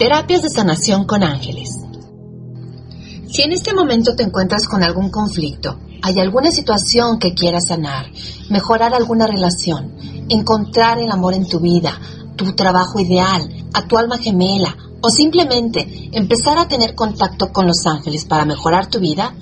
Terapias de sanación con ángeles. Si en este momento te encuentras con algún conflicto, hay alguna situación que quieras sanar, mejorar alguna relación, encontrar el amor en tu vida, tu trabajo ideal, a tu alma gemela o simplemente empezar a tener contacto con los ángeles para mejorar tu vida,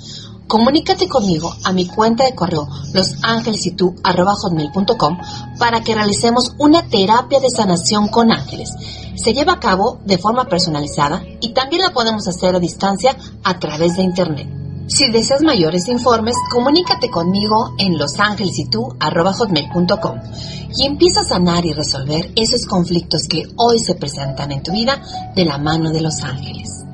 Comunícate conmigo a mi cuenta de correo losangelesitú.com para que realicemos una terapia de sanación con ángeles. Se lleva a cabo de forma personalizada y también la podemos hacer a distancia a través de Internet. Si deseas mayores informes, comunícate conmigo en losangelesitú.com y empieza a sanar y resolver esos conflictos que hoy se presentan en tu vida de la mano de los ángeles.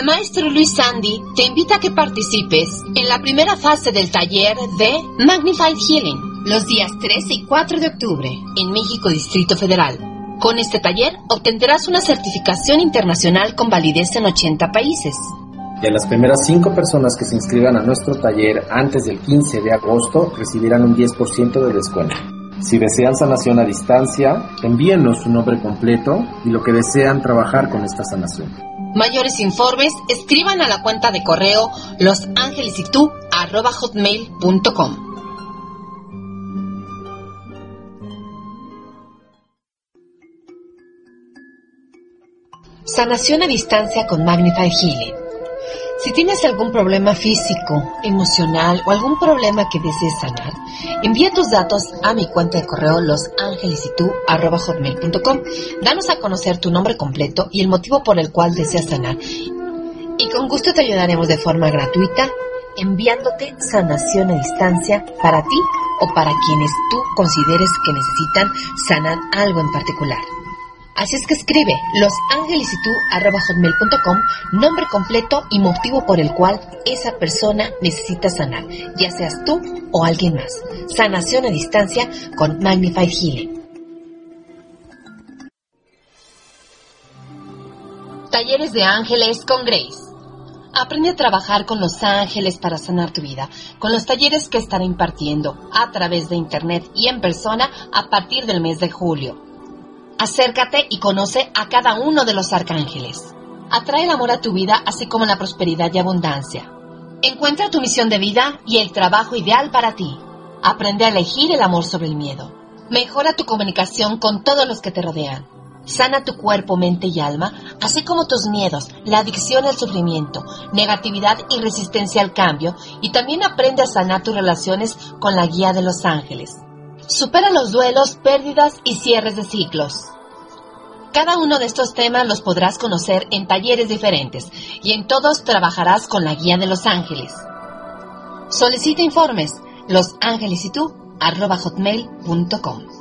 El maestro Luis Sandy te invita a que participes en la primera fase del taller de Magnified Healing los días 3 y 4 de octubre en México Distrito Federal. Con este taller obtendrás una certificación internacional con validez en 80 países. Y a las primeras 5 personas que se inscriban a nuestro taller antes del 15 de agosto recibirán un 10% de descuento. Si desean sanación a distancia, envíenos su nombre completo y lo que desean trabajar con esta sanación. Mayores informes, escriban a la cuenta de correo losangelesitú.com. Sanación a distancia con Magnify Healing. Si tienes algún problema físico, emocional o algún problema que desees sanar, envía tus datos a mi cuenta de correo losangelesitú.com. Danos a conocer tu nombre completo y el motivo por el cual deseas sanar. Y con gusto te ayudaremos de forma gratuita enviándote sanación a distancia para ti o para quienes tú consideres que necesitan sanar algo en particular. Así es que escribe losangelesitú.com, nombre completo y motivo por el cual esa persona necesita sanar, ya seas tú o alguien más. Sanación a distancia con Magnified Healing. Talleres de Ángeles con Grace. Aprende a trabajar con los ángeles para sanar tu vida, con los talleres que estaré impartiendo a través de internet y en persona a partir del mes de julio. Acércate y conoce a cada uno de los arcángeles. Atrae el amor a tu vida, así como la prosperidad y abundancia. Encuentra tu misión de vida y el trabajo ideal para ti. Aprende a elegir el amor sobre el miedo. Mejora tu comunicación con todos los que te rodean. Sana tu cuerpo, mente y alma, así como tus miedos, la adicción al sufrimiento, negatividad y resistencia al cambio, y también aprende a sanar tus relaciones con la guía de los ángeles. Supera los duelos, pérdidas y cierres de ciclos. Cada uno de estos temas los podrás conocer en talleres diferentes y en todos trabajarás con la guía de los ángeles. Solicita informes losangelesitú.com.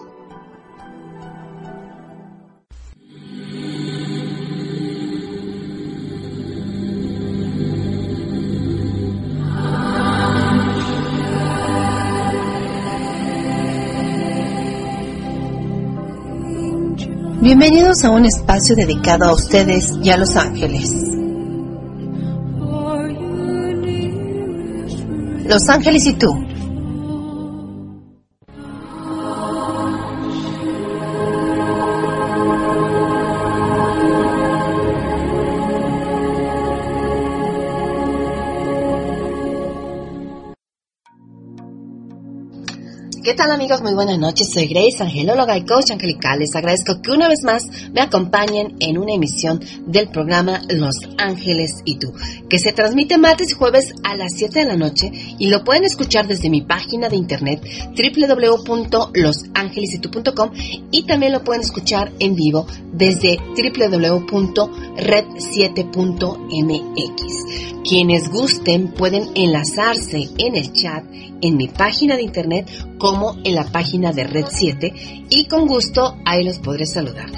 Bienvenidos a un espacio dedicado a ustedes y a los ángeles. Los ángeles y tú tal amigos? Muy buenas noches. Soy Grace, angelóloga y coach angelical. Les agradezco que una vez más me acompañen en una emisión del programa Los Ángeles y tú, que se transmite martes y jueves a las 7 de la noche y lo pueden escuchar desde mi página de internet www.losangelesitu.com y también lo pueden escuchar en vivo desde www.red7.mx. Quienes gusten pueden enlazarse en el chat en mi página de internet como en la página de Red 7 y con gusto ahí los podré saludar.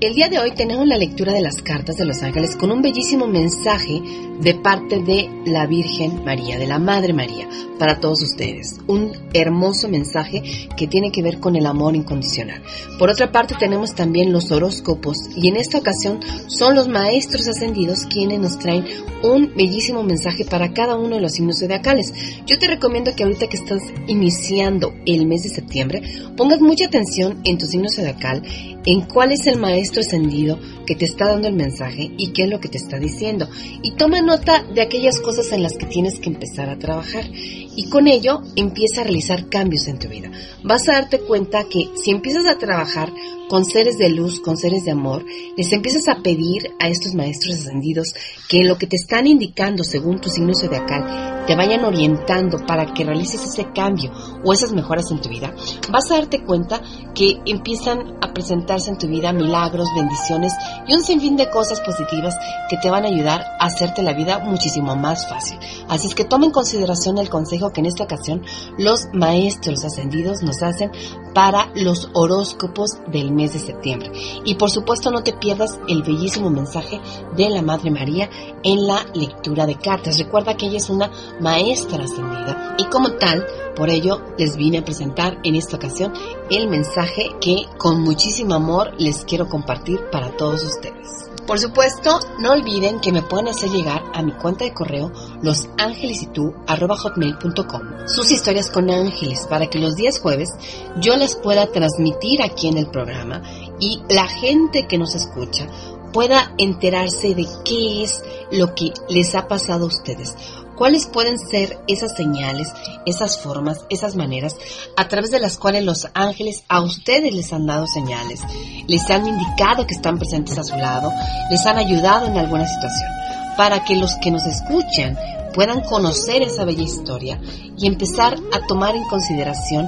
El día de hoy tenemos la lectura de las cartas de los ángeles con un bellísimo mensaje de parte de la Virgen María, de la Madre María, para todos ustedes. Un hermoso mensaje que tiene que ver con el amor incondicional. Por otra parte tenemos también los horóscopos y en esta ocasión son los maestros ascendidos quienes nos traen un bellísimo mensaje para cada uno de los signos zodiacales. Yo te recomiendo que ahorita que estás iniciando el mes de septiembre, pongas mucha atención en tu signo zodiacal, en cuál es el maestro ascendido que te está dando el mensaje y qué es lo que te está diciendo. Y toma nota de aquellas cosas en las que tienes que empezar a trabajar. Y con ello empieza a realizar cambios en tu vida. Vas a darte cuenta que si empiezas a trabajar con seres de luz, con seres de amor, les empiezas a pedir a estos maestros ascendidos que lo que te están indicando según tu signo zodiacal te vayan orientando para que realices ese cambio o esas mejoras en tu vida, vas a darte cuenta que empiezan a presentarse en tu vida milagros, bendiciones y un sinfín de cosas positivas que te van a ayudar a hacerte la vida muchísimo más fácil. Así es que toma en consideración el consejo que en esta ocasión los maestros ascendidos nos hacen para los horóscopos del mes de septiembre. Y por supuesto no te pierdas el bellísimo mensaje de la Madre María en la lectura de cartas. Recuerda que ella es una maestra ascendida y como tal, por ello les vine a presentar en esta ocasión el mensaje que con muchísimo amor les quiero compartir para todos ustedes. Por supuesto, no olviden que me pueden hacer llegar a mi cuenta de correo losangelesitú.com sus historias con ángeles para que los días jueves yo las pueda transmitir aquí en el programa y la gente que nos escucha pueda enterarse de qué es lo que les ha pasado a ustedes cuáles pueden ser esas señales, esas formas, esas maneras a través de las cuales los ángeles a ustedes les han dado señales, les han indicado que están presentes a su lado, les han ayudado en alguna situación, para que los que nos escuchan puedan conocer esa bella historia y empezar a tomar en consideración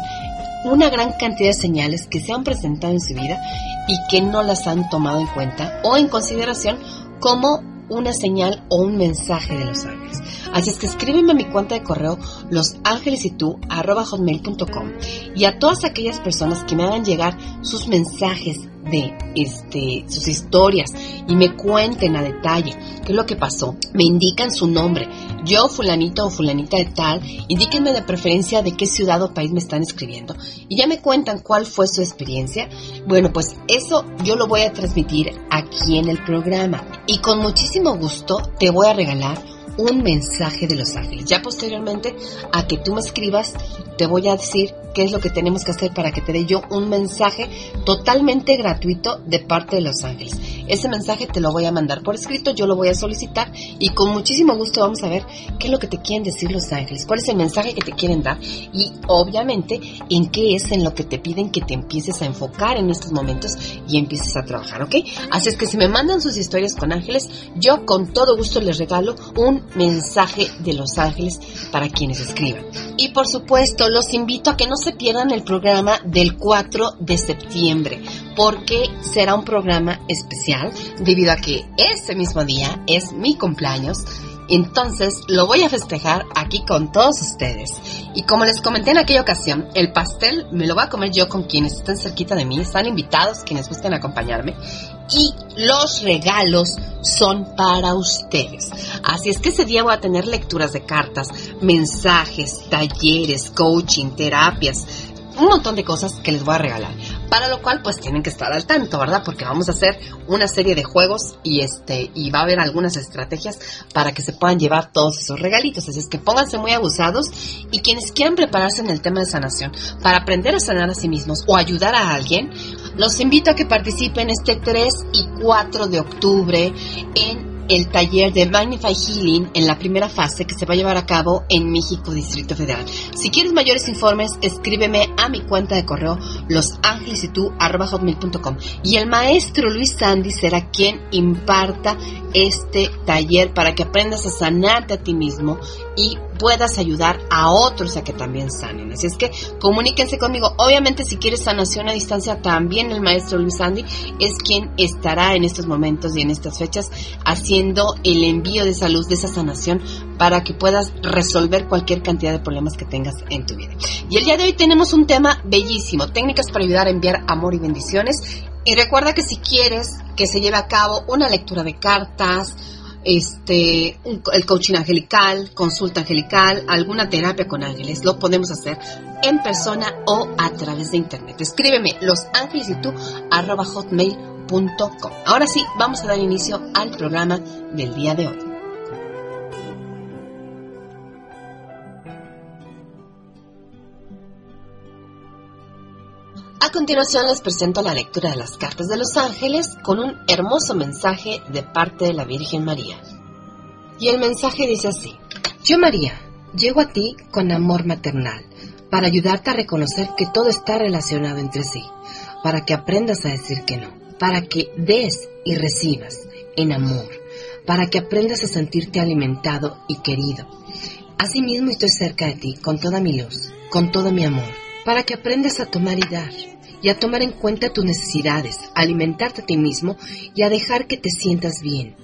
una gran cantidad de señales que se han presentado en su vida y que no las han tomado en cuenta o en consideración como una señal o un mensaje de los ángeles. Así es que escríbeme a mi cuenta de correo losangelesitú.com y a todas aquellas personas que me hagan llegar sus mensajes de este, sus historias y me cuenten a detalle qué es lo que pasó. Me indican su nombre. Yo, fulanito o fulanita de tal, indíquenme de preferencia de qué ciudad o país me están escribiendo. Y ya me cuentan cuál fue su experiencia. Bueno, pues eso yo lo voy a transmitir aquí en el programa. Y con muchísimo gusto te voy a regalar un mensaje de los ángeles. Ya posteriormente a que tú me escribas, te voy a decir qué es lo que tenemos que hacer para que te dé yo un mensaje totalmente gratuito de parte de los ángeles. Ese mensaje te lo voy a mandar por escrito, yo lo voy a solicitar y con muchísimo gusto vamos a ver qué es lo que te quieren decir los ángeles, cuál es el mensaje que te quieren dar y obviamente en qué es en lo que te piden que te empieces a enfocar en estos momentos y empieces a trabajar, ¿ok? Así es que si me mandan sus historias con ángeles, yo con todo gusto les regalo un mensaje de los ángeles para quienes escriban. Y por supuesto, los invito a que no se pierdan el programa del 4 de septiembre, porque será un programa especial debido a que ese mismo día es mi cumpleaños. Entonces lo voy a festejar aquí con todos ustedes. Y como les comenté en aquella ocasión, el pastel me lo voy a comer yo con quienes estén cerquita de mí. Están invitados quienes gusten acompañarme. Y los regalos son para ustedes. Así es que ese día voy a tener lecturas de cartas, mensajes, talleres, coaching, terapias, un montón de cosas que les voy a regalar. Para lo cual, pues tienen que estar al tanto, ¿verdad? Porque vamos a hacer una serie de juegos y este, y va a haber algunas estrategias para que se puedan llevar todos esos regalitos. Así es que pónganse muy abusados y quienes quieran prepararse en el tema de sanación para aprender a sanar a sí mismos o ayudar a alguien, los invito a que participen este 3 y 4 de octubre en el taller de Magnify Healing en la primera fase que se va a llevar a cabo en México Distrito Federal. Si quieres mayores informes, escríbeme a mi cuenta de correo losangelesitú.com y el maestro Luis Sandy será quien imparta este taller para que aprendas a sanarte a ti mismo y puedas ayudar a otros a que también sanen. Así es que comuníquense conmigo. Obviamente si quieres sanación a distancia, también el maestro Luis Andy es quien estará en estos momentos y en estas fechas haciendo el envío de esa luz, de esa sanación, para que puedas resolver cualquier cantidad de problemas que tengas en tu vida. Y el día de hoy tenemos un tema bellísimo, técnicas para ayudar a enviar amor y bendiciones Y recuerda que si quieres que se lleve a cabo una lectura de cartas, este, el coaching angelical, consulta angelical, alguna terapia con ángeles, lo podemos hacer en persona o a través de internet. Escríbeme los ángeles y tú arroba hotmail.com. Ahora sí, vamos a dar inicio al programa del día de hoy. A continuación les presento la lectura de las cartas de los ángeles con un hermoso mensaje de parte de la Virgen María. Y el mensaje dice así, Yo María, llego a ti con amor maternal, para ayudarte a reconocer que todo está relacionado entre sí, para que aprendas a decir que no, para que des y recibas en amor, para que aprendas a sentirte alimentado y querido. Asimismo estoy cerca de ti con toda mi luz, con todo mi amor, para que aprendas a tomar y dar y a tomar en cuenta tus necesidades, a alimentarte a ti mismo y a dejar que te sientas bien.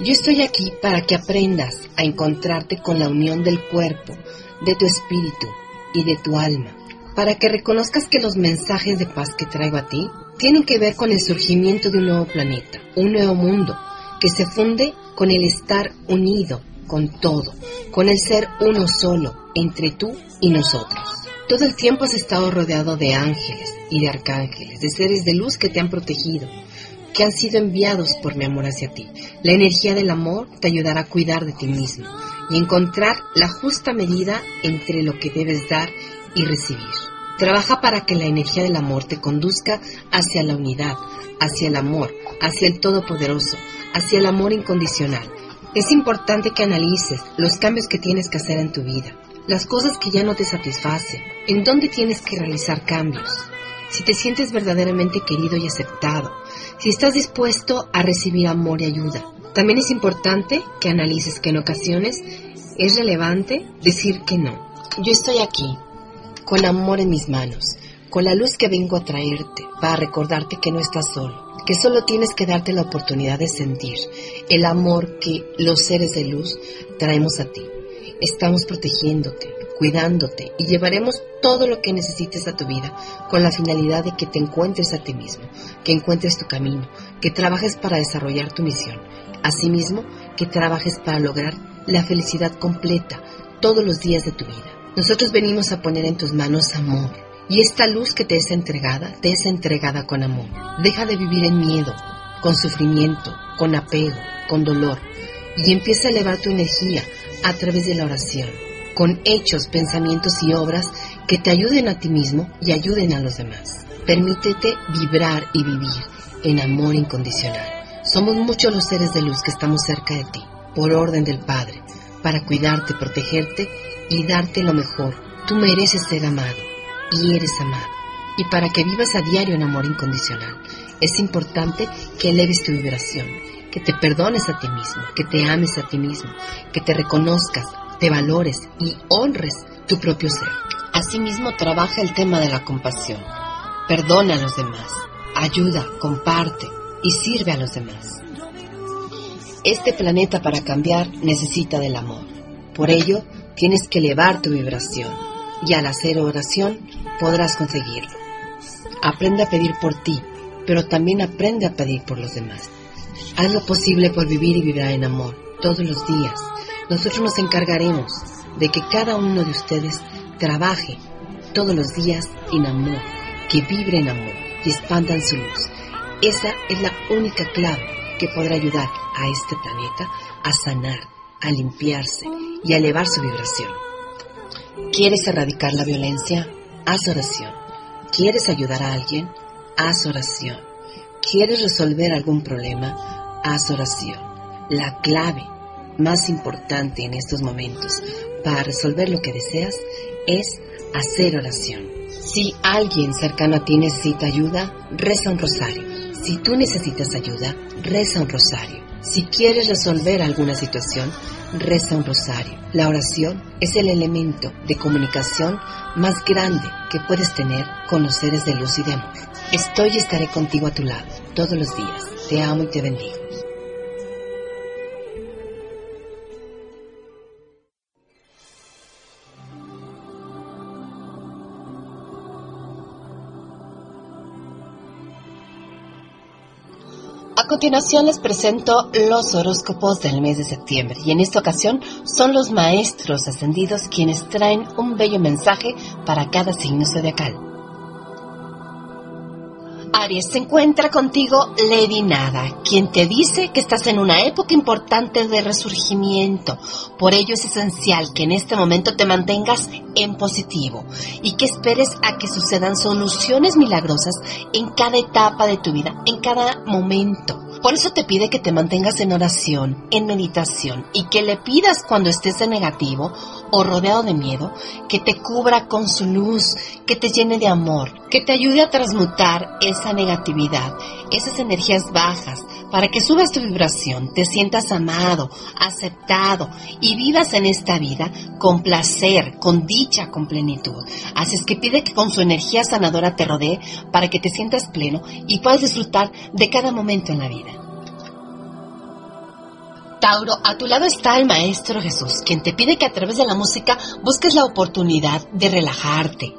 Yo estoy aquí para que aprendas a encontrarte con la unión del cuerpo, de tu espíritu y de tu alma, para que reconozcas que los mensajes de paz que traigo a ti tienen que ver con el surgimiento de un nuevo planeta, un nuevo mundo, que se funde con el estar unido con todo, con el ser uno solo entre tú y nosotros. Todo el tiempo has estado rodeado de ángeles y de arcángeles, de seres de luz que te han protegido, que han sido enviados por mi amor hacia ti. La energía del amor te ayudará a cuidar de ti mismo y encontrar la justa medida entre lo que debes dar y recibir. Trabaja para que la energía del amor te conduzca hacia la unidad, hacia el amor, hacia el Todopoderoso, hacia el amor incondicional. Es importante que analices los cambios que tienes que hacer en tu vida las cosas que ya no te satisfacen, en dónde tienes que realizar cambios, si te sientes verdaderamente querido y aceptado, si estás dispuesto a recibir amor y ayuda. También es importante que analices que en ocasiones es relevante decir que no. Yo estoy aquí, con amor en mis manos, con la luz que vengo a traerte, para recordarte que no estás solo, que solo tienes que darte la oportunidad de sentir el amor que los seres de luz traemos a ti. Estamos protegiéndote, cuidándote y llevaremos todo lo que necesites a tu vida con la finalidad de que te encuentres a ti mismo, que encuentres tu camino, que trabajes para desarrollar tu misión. Asimismo, que trabajes para lograr la felicidad completa todos los días de tu vida. Nosotros venimos a poner en tus manos amor. Y esta luz que te es entregada, te es entregada con amor. Deja de vivir en miedo, con sufrimiento, con apego, con dolor. Y empieza a elevar tu energía a través de la oración, con hechos, pensamientos y obras que te ayuden a ti mismo y ayuden a los demás. Permítete vibrar y vivir en amor incondicional. Somos muchos los seres de luz que estamos cerca de ti, por orden del Padre, para cuidarte, protegerte y darte lo mejor. Tú mereces ser amado y eres amado. Y para que vivas a diario en amor incondicional, es importante que eleves tu vibración que te perdones a ti mismo, que te ames a ti mismo, que te reconozcas, te valores y honres tu propio ser. Asimismo, trabaja el tema de la compasión. Perdona a los demás, ayuda, comparte y sirve a los demás. Este planeta para cambiar necesita del amor. Por ello, tienes que elevar tu vibración y al hacer oración podrás conseguirlo. Aprende a pedir por ti, pero también aprende a pedir por los demás. Haz lo posible por vivir y vibrar en amor todos los días. Nosotros nos encargaremos de que cada uno de ustedes trabaje todos los días en amor, que vibre en amor y expandan su luz. Esa es la única clave que podrá ayudar a este planeta a sanar, a limpiarse y a elevar su vibración. ¿Quieres erradicar la violencia? Haz oración. ¿Quieres ayudar a alguien? Haz oración. ¿Quieres resolver algún problema? haz oración. La clave más importante en estos momentos para resolver lo que deseas es hacer oración. Si alguien cercano a ti necesita ayuda, reza un rosario. Si tú necesitas ayuda, reza un rosario. Si quieres resolver alguna situación, reza un rosario. La oración es el elemento de comunicación más grande que puedes tener con los seres de luz y de amor. Estoy y estaré contigo a tu lado todos los días. Te amo y te bendigo. Continuación les presento los horóscopos del mes de septiembre y en esta ocasión son los maestros ascendidos quienes traen un bello mensaje para cada signo zodiacal. Aries, se encuentra contigo Lady Nada, quien te dice que estás en una época importante de resurgimiento. Por ello es esencial que en este momento te mantengas en positivo y que esperes a que sucedan soluciones milagrosas en cada etapa de tu vida, en cada momento. Por eso te pide que te mantengas en oración, en meditación y que le pidas cuando estés en negativo o rodeado de miedo, que te cubra con su luz, que te llene de amor, que te ayude a transmutar esa negatividad, esas energías bajas, para que subas tu vibración, te sientas amado, aceptado y vivas en esta vida con placer, con dicha, con plenitud. Así es que pide que con su energía sanadora te rodee para que te sientas pleno y puedas disfrutar de cada momento en la vida. Tauro, a tu lado está el Maestro Jesús, quien te pide que a través de la música busques la oportunidad de relajarte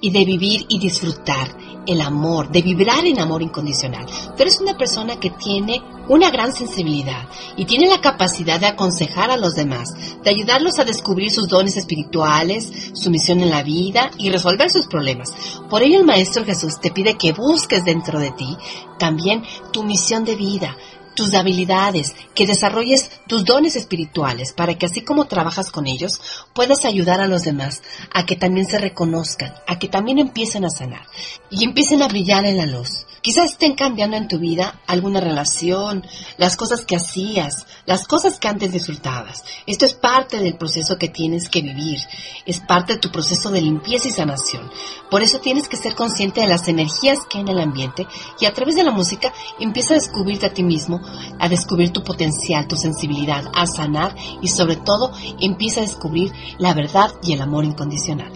y de vivir y disfrutar el amor, de vibrar en amor incondicional. Tú eres una persona que tiene una gran sensibilidad y tiene la capacidad de aconsejar a los demás, de ayudarlos a descubrir sus dones espirituales, su misión en la vida y resolver sus problemas. Por ello el Maestro Jesús te pide que busques dentro de ti también tu misión de vida, tus habilidades, que desarrolles tus dones espirituales para que así como trabajas con ellos, puedas ayudar a los demás a que también se reconozcan, a que también empiecen a sanar y empiecen a brillar en la luz. Quizás estén cambiando en tu vida alguna relación, las cosas que hacías, las cosas que antes disfrutabas. Esto es parte del proceso que tienes que vivir, es parte de tu proceso de limpieza y sanación. Por eso tienes que ser consciente de las energías que hay en el ambiente y a través de la música empieza a descubrirte a ti mismo a descubrir tu potencial, tu sensibilidad, a sanar y sobre todo empieza a descubrir la verdad y el amor incondicional.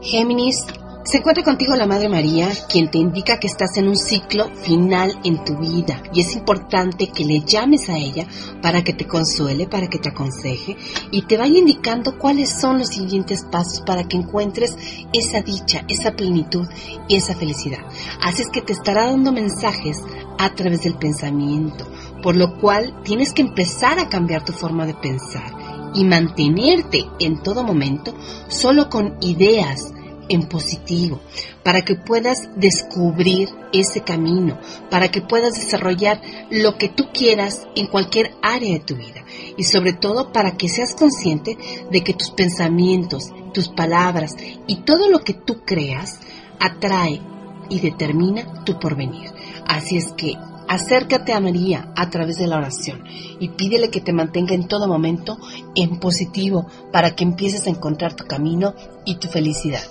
Géminis, se encuentra contigo la Madre María, quien te indica que estás en un ciclo final en tu vida y es importante que le llames a ella para que te consuele, para que te aconseje y te vaya indicando cuáles son los siguientes pasos para que encuentres esa dicha, esa plenitud y esa felicidad. Así es que te estará dando mensajes a través del pensamiento, por lo cual tienes que empezar a cambiar tu forma de pensar y mantenerte en todo momento solo con ideas, en positivo, para que puedas descubrir ese camino, para que puedas desarrollar lo que tú quieras en cualquier área de tu vida y sobre todo para que seas consciente de que tus pensamientos, tus palabras y todo lo que tú creas atrae y determina tu porvenir. Así es que acércate a María a través de la oración y pídele que te mantenga en todo momento en positivo para que empieces a encontrar tu camino y tu felicidad.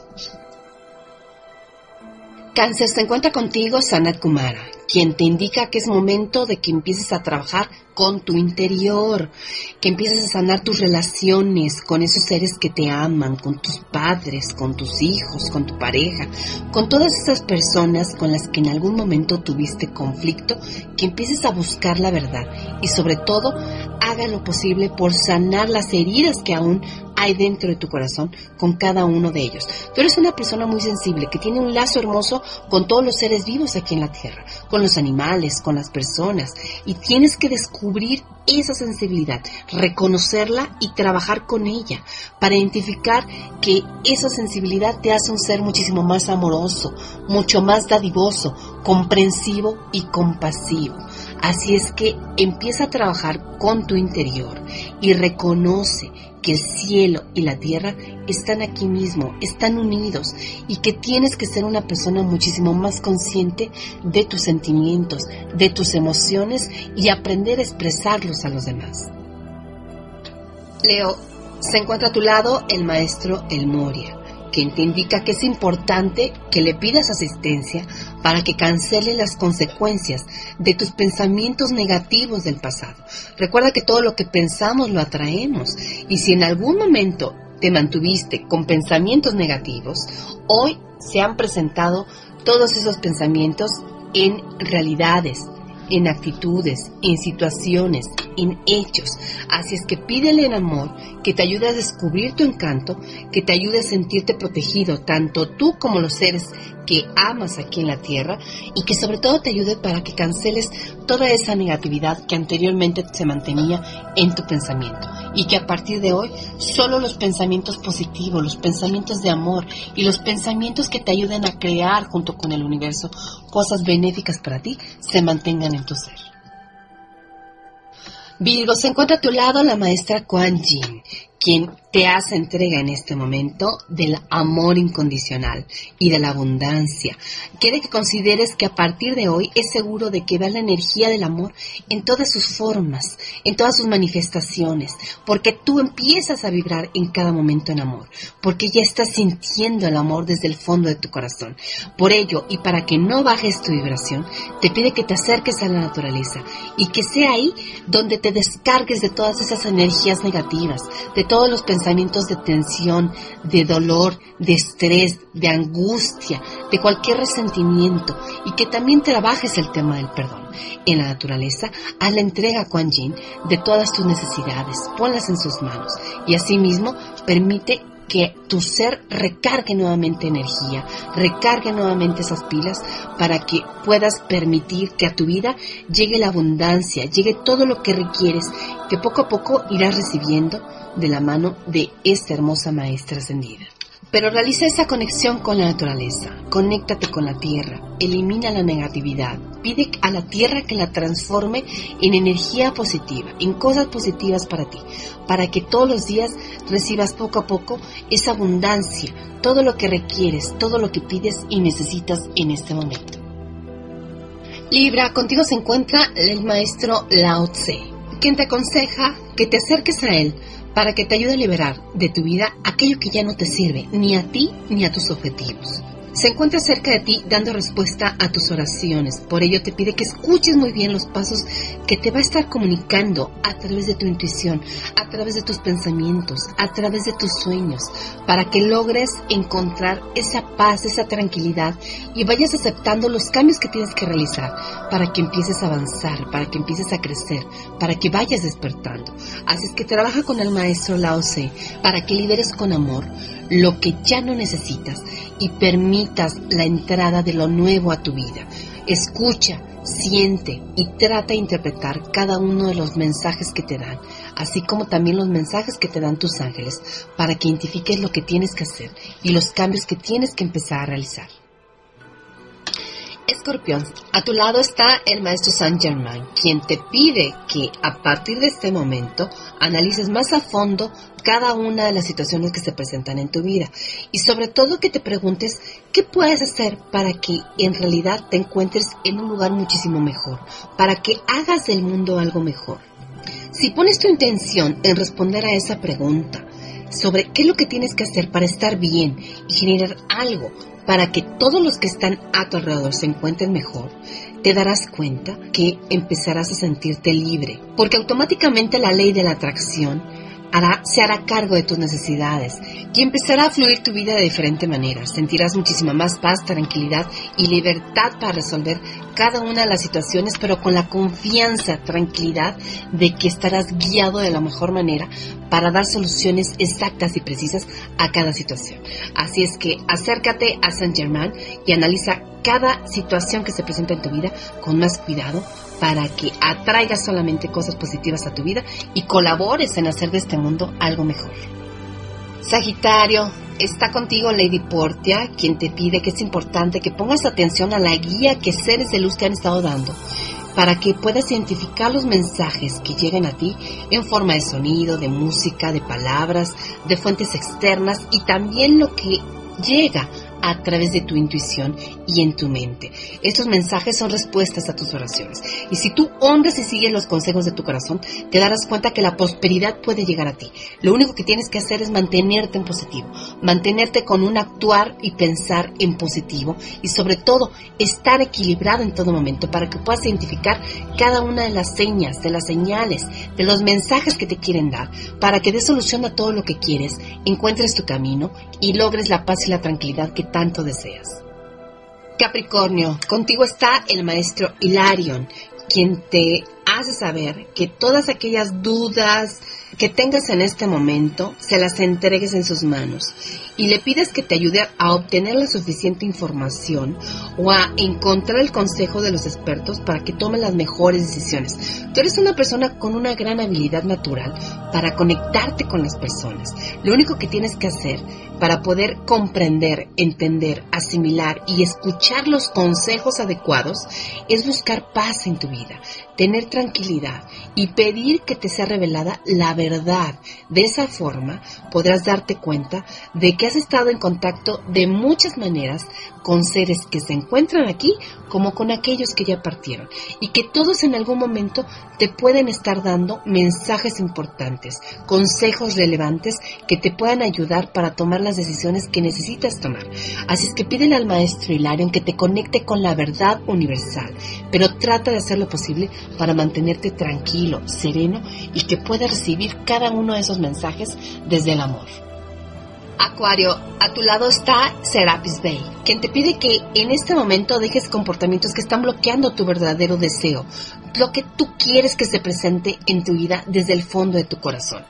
Cáncer se encuentra contigo Sanat Kumara, quien te indica que es momento de que empieces a trabajar con tu interior, que empieces a sanar tus relaciones con esos seres que te aman, con tus padres, con tus hijos, con tu pareja, con todas esas personas con las que en algún momento tuviste conflicto, que empieces a buscar la verdad y sobre todo haga lo posible por sanar las heridas que aún hay dentro de tu corazón con cada uno de ellos. Tú eres una persona muy sensible que tiene un lazo hermoso con todos los seres vivos aquí en la tierra, con los animales, con las personas, y tienes que descubrir esa sensibilidad, reconocerla y trabajar con ella para identificar que esa sensibilidad te hace un ser muchísimo más amoroso, mucho más dadivoso, comprensivo y compasivo. Así es que empieza a trabajar con tu interior y reconoce que el cielo y la tierra están aquí mismo, están unidos y que tienes que ser una persona muchísimo más consciente de tus sentimientos, de tus emociones y aprender a expresarlos a los demás. Leo, se encuentra a tu lado el maestro El Moria quien te indica que es importante que le pidas asistencia para que cancele las consecuencias de tus pensamientos negativos del pasado. Recuerda que todo lo que pensamos lo atraemos y si en algún momento te mantuviste con pensamientos negativos, hoy se han presentado todos esos pensamientos en realidades, en actitudes, en situaciones, en hechos. Así es que pídele en amor que te ayude a descubrir tu encanto, que te ayude a sentirte protegido, tanto tú como los seres que amas aquí en la tierra y que sobre todo te ayude para que canceles toda esa negatividad que anteriormente se mantenía en tu pensamiento y que a partir de hoy solo los pensamientos positivos, los pensamientos de amor y los pensamientos que te ayuden a crear junto con el universo cosas benéficas para ti se mantengan en tu ser. Virgo, se encuentra a tu lado la maestra Kuan Yin, quien te hace entrega en este momento del amor incondicional y de la abundancia. Quiere que consideres que a partir de hoy es seguro de que veas la energía del amor en todas sus formas, en todas sus manifestaciones, porque tú empiezas a vibrar en cada momento en amor, porque ya estás sintiendo el amor desde el fondo de tu corazón. Por ello, y para que no bajes tu vibración, te pide que te acerques a la naturaleza y que sea ahí donde te descargues de todas esas energías negativas, de todos los pensamientos de tensión, de dolor, de estrés, de angustia, de cualquier resentimiento y que también trabajes el tema del perdón. En la naturaleza, haz la entrega a Kuan Yin de todas tus necesidades, ponlas en sus manos y asimismo permite que tu ser recargue nuevamente energía, recargue nuevamente esas pilas para que puedas permitir que a tu vida llegue la abundancia, llegue todo lo que requieres, que poco a poco irás recibiendo de la mano de esta hermosa maestra ascendida. Pero realiza esa conexión con la naturaleza, conéctate con la tierra, elimina la negatividad, pide a la tierra que la transforme en energía positiva, en cosas positivas para ti, para que todos los días recibas poco a poco esa abundancia, todo lo que requieres, todo lo que pides y necesitas en este momento. Libra, contigo se encuentra el maestro Lao Tse, quien te aconseja que te acerques a él para que te ayude a liberar de tu vida aquello que ya no te sirve ni a ti ni a tus objetivos se encuentra cerca de ti dando respuesta a tus oraciones. Por ello te pide que escuches muy bien los pasos que te va a estar comunicando a través de tu intuición, a través de tus pensamientos, a través de tus sueños, para que logres encontrar esa paz, esa tranquilidad y vayas aceptando los cambios que tienes que realizar para que empieces a avanzar, para que empieces a crecer, para que vayas despertando. Así es que trabaja con el maestro Lao Tse para que liberes con amor lo que ya no necesitas y permitas la entrada de lo nuevo a tu vida. Escucha, siente y trata de interpretar cada uno de los mensajes que te dan, así como también los mensajes que te dan tus ángeles, para que identifiques lo que tienes que hacer y los cambios que tienes que empezar a realizar. Escorpión, a tu lado está el maestro Saint Germain, quien te pide que a partir de este momento analices más a fondo cada una de las situaciones que se presentan en tu vida y sobre todo que te preguntes qué puedes hacer para que en realidad te encuentres en un lugar muchísimo mejor, para que hagas del mundo algo mejor. Si pones tu intención en responder a esa pregunta sobre qué es lo que tienes que hacer para estar bien y generar algo para que todos los que están a tu alrededor se encuentren mejor, te darás cuenta que empezarás a sentirte libre, porque automáticamente la ley de la atracción se hará cargo de tus necesidades y empezará a fluir tu vida de diferente manera. Sentirás muchísima más paz, tranquilidad y libertad para resolver cada una de las situaciones, pero con la confianza, tranquilidad de que estarás guiado de la mejor manera para dar soluciones exactas y precisas a cada situación. Así es que acércate a Saint Germain y analiza cada situación que se presenta en tu vida con más cuidado para que atraigas solamente cosas positivas a tu vida y colabores en hacer de este mundo algo mejor. Sagitario, está contigo Lady Portia, quien te pide que es importante que pongas atención a la guía que seres de luz te han estado dando para que puedas identificar los mensajes que lleguen a ti en forma de sonido, de música, de palabras, de fuentes externas y también lo que llega a través de tu intuición y en tu mente. Estos mensajes son respuestas a tus oraciones. Y si tú honras y sigues los consejos de tu corazón, te darás cuenta que la prosperidad puede llegar a ti. Lo único que tienes que hacer es mantenerte en positivo, mantenerte con un actuar y pensar en positivo y sobre todo estar equilibrado en todo momento para que puedas identificar cada una de las señas, de las señales, de los mensajes que te quieren dar, para que des solución a todo lo que quieres, encuentres tu camino y logres la paz y la tranquilidad que tanto deseas. Capricornio, contigo está el maestro Hilarion, quien te hace saber que todas aquellas dudas que tengas en este momento se las entregues en sus manos y le pides que te ayude a obtener la suficiente información o a encontrar el consejo de los expertos para que tomen las mejores decisiones. Tú eres una persona con una gran habilidad natural para conectarte con las personas. Lo único que tienes que hacer para poder comprender, entender, asimilar y escuchar los consejos adecuados es buscar paz en tu vida, tener tranquilidad y pedir que te sea revelada la verdad. De esa forma podrás darte cuenta de que has estado en contacto de muchas maneras con seres que se encuentran aquí como con aquellos que ya partieron y que todos en algún momento te pueden estar dando mensajes importantes, consejos relevantes que te puedan ayudar para tomar las decisiones que necesitas tomar. Así es que pídele al maestro Hilarion que te conecte con la verdad universal, pero trata de hacer lo posible para mantenerte tranquilo, sereno y que puedas recibir cada uno de esos mensajes desde el amor. Acuario, a tu lado está Serapis Bay, quien te pide que en este momento dejes comportamientos que están bloqueando tu verdadero deseo, lo que tú quieres que se presente en tu vida desde el fondo de tu corazón.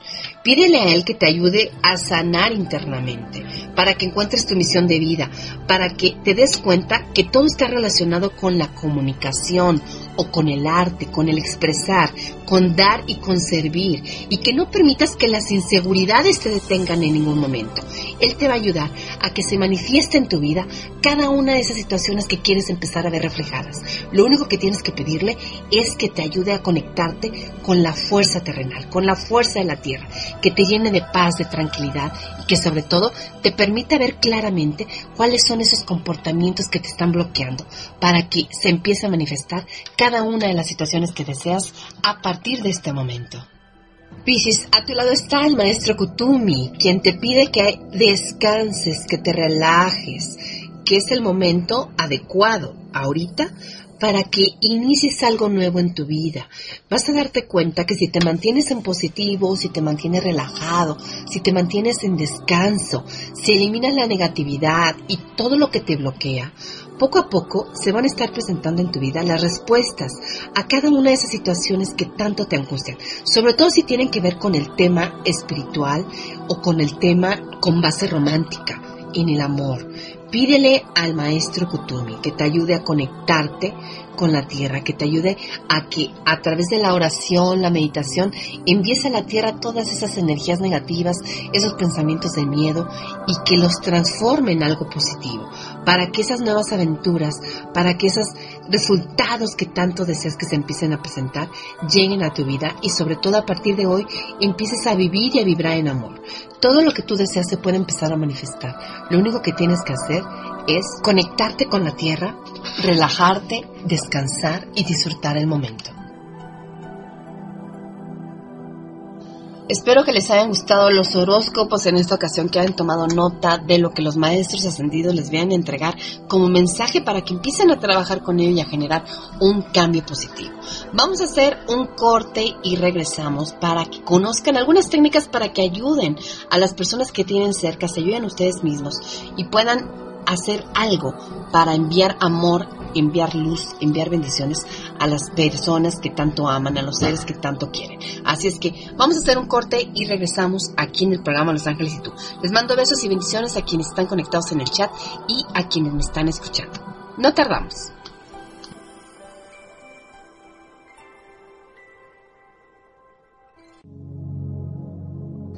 Pídele a Él que te ayude a sanar internamente, para que encuentres tu misión de vida, para que te des cuenta que todo está relacionado con la comunicación o con el arte, con el expresar, con dar y con servir, y que no permitas que las inseguridades te detengan en ningún momento. Él te va a ayudar a que se manifieste en tu vida cada una de esas situaciones que quieres empezar a ver reflejadas. Lo único que tienes que pedirle es que te ayude a conectarte con la fuerza terrenal, con la fuerza de la tierra, que te llene de paz, de tranquilidad y que sobre todo te permita ver claramente cuáles son esos comportamientos que te están bloqueando para que se empiece a manifestar cada una de las situaciones que deseas a partir de este momento. Piscis, a tu lado está el maestro Kutumi, quien te pide que descanses, que te relajes, que es el momento adecuado ahorita para que inicies algo nuevo en tu vida. Vas a darte cuenta que si te mantienes en positivo, si te mantienes relajado, si te mantienes en descanso, si eliminas la negatividad y todo lo que te bloquea, poco a poco se van a estar presentando en tu vida las respuestas a cada una de esas situaciones que tanto te angustian, sobre todo si tienen que ver con el tema espiritual o con el tema con base romántica, en el amor. Pídele al maestro Kutumi que te ayude a conectarte con la tierra, que te ayude a que a través de la oración, la meditación, envíes a la tierra todas esas energías negativas, esos pensamientos de miedo y que los transforme en algo positivo, para que esas nuevas aventuras, para que esos resultados que tanto deseas que se empiecen a presentar, lleguen a tu vida y sobre todo a partir de hoy empieces a vivir y a vibrar en amor. Todo lo que tú deseas se puede empezar a manifestar. Lo único que tienes que hacer es conectarte con la tierra, relajarte, descansar y disfrutar el momento. Espero que les hayan gustado los horóscopos en esta ocasión, que hayan tomado nota de lo que los maestros ascendidos les vienen a entregar como mensaje para que empiecen a trabajar con ello y a generar un cambio positivo. Vamos a hacer un corte y regresamos para que conozcan algunas técnicas para que ayuden a las personas que tienen cerca, se ayuden ustedes mismos y puedan hacer algo para enviar amor, enviar luz, enviar bendiciones a las personas que tanto aman, a los seres que tanto quieren. Así es que vamos a hacer un corte y regresamos aquí en el programa Los Ángeles y tú. Les mando besos y bendiciones a quienes están conectados en el chat y a quienes me están escuchando. No tardamos.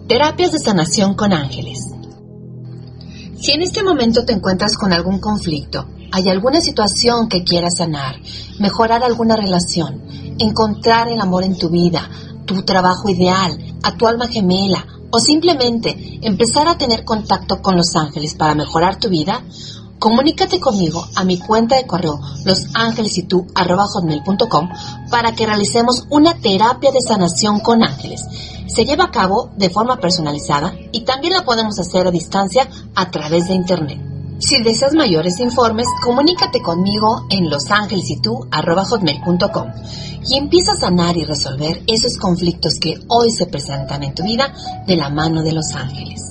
Terapias de sanación con ángeles. Si en este momento te encuentras con algún conflicto, hay alguna situación que quieras sanar, mejorar alguna relación, encontrar el amor en tu vida, tu trabajo ideal, a tu alma gemela o simplemente empezar a tener contacto con los ángeles para mejorar tu vida, comunícate conmigo a mi cuenta de correo losangelesitú.com para que realicemos una terapia de sanación con ángeles se lleva a cabo de forma personalizada y también la podemos hacer a distancia a través de Internet. Si deseas mayores informes, comunícate conmigo en losangelesitú.com y empieza a sanar y resolver esos conflictos que hoy se presentan en tu vida de la mano de los ángeles.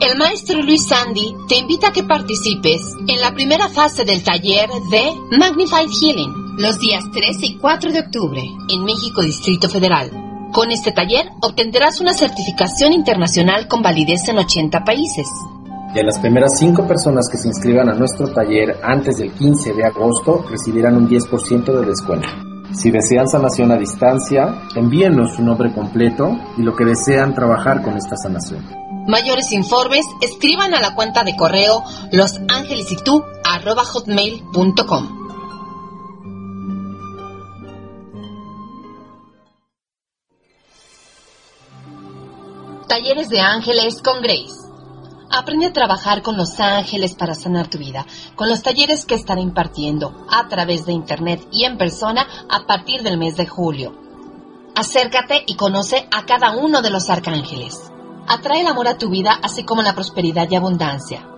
El maestro Luis Sandy te invita a que participes en la primera fase del taller de Magnified Healing los días 3 y 4 de octubre en México Distrito Federal. Con este taller obtendrás una certificación internacional con validez en 80 países. De las primeras 5 personas que se inscriban a nuestro taller antes del 15 de agosto recibirán un 10% de descuento. Si desean sanación a distancia, envíenos su nombre completo y lo que desean trabajar con esta sanación. Mayores informes, escriban a la cuenta de correo losangelesitú@hotmail.com. Talleres de Ángeles con Grace. Aprende a trabajar con los ángeles para sanar tu vida, con los talleres que estaré impartiendo a través de internet y en persona a partir del mes de julio. Acércate y conoce a cada uno de los arcángeles. Atrae el amor a tu vida, así como la prosperidad y abundancia.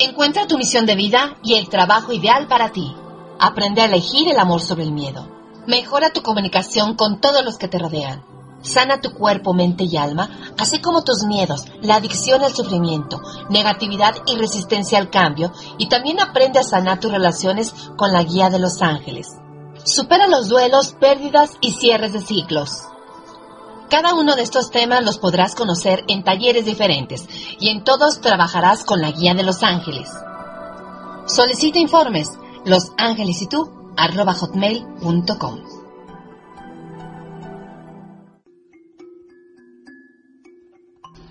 Encuentra tu misión de vida y el trabajo ideal para ti. Aprende a elegir el amor sobre el miedo. Mejora tu comunicación con todos los que te rodean. Sana tu cuerpo, mente y alma, así como tus miedos, la adicción al sufrimiento, negatividad y resistencia al cambio, y también aprende a sanar tus relaciones con la guía de los ángeles. Supera los duelos, pérdidas y cierres de ciclos. Cada uno de estos temas los podrás conocer en talleres diferentes y en todos trabajarás con la guía de los ángeles. Solicita informes los ángeles y tú.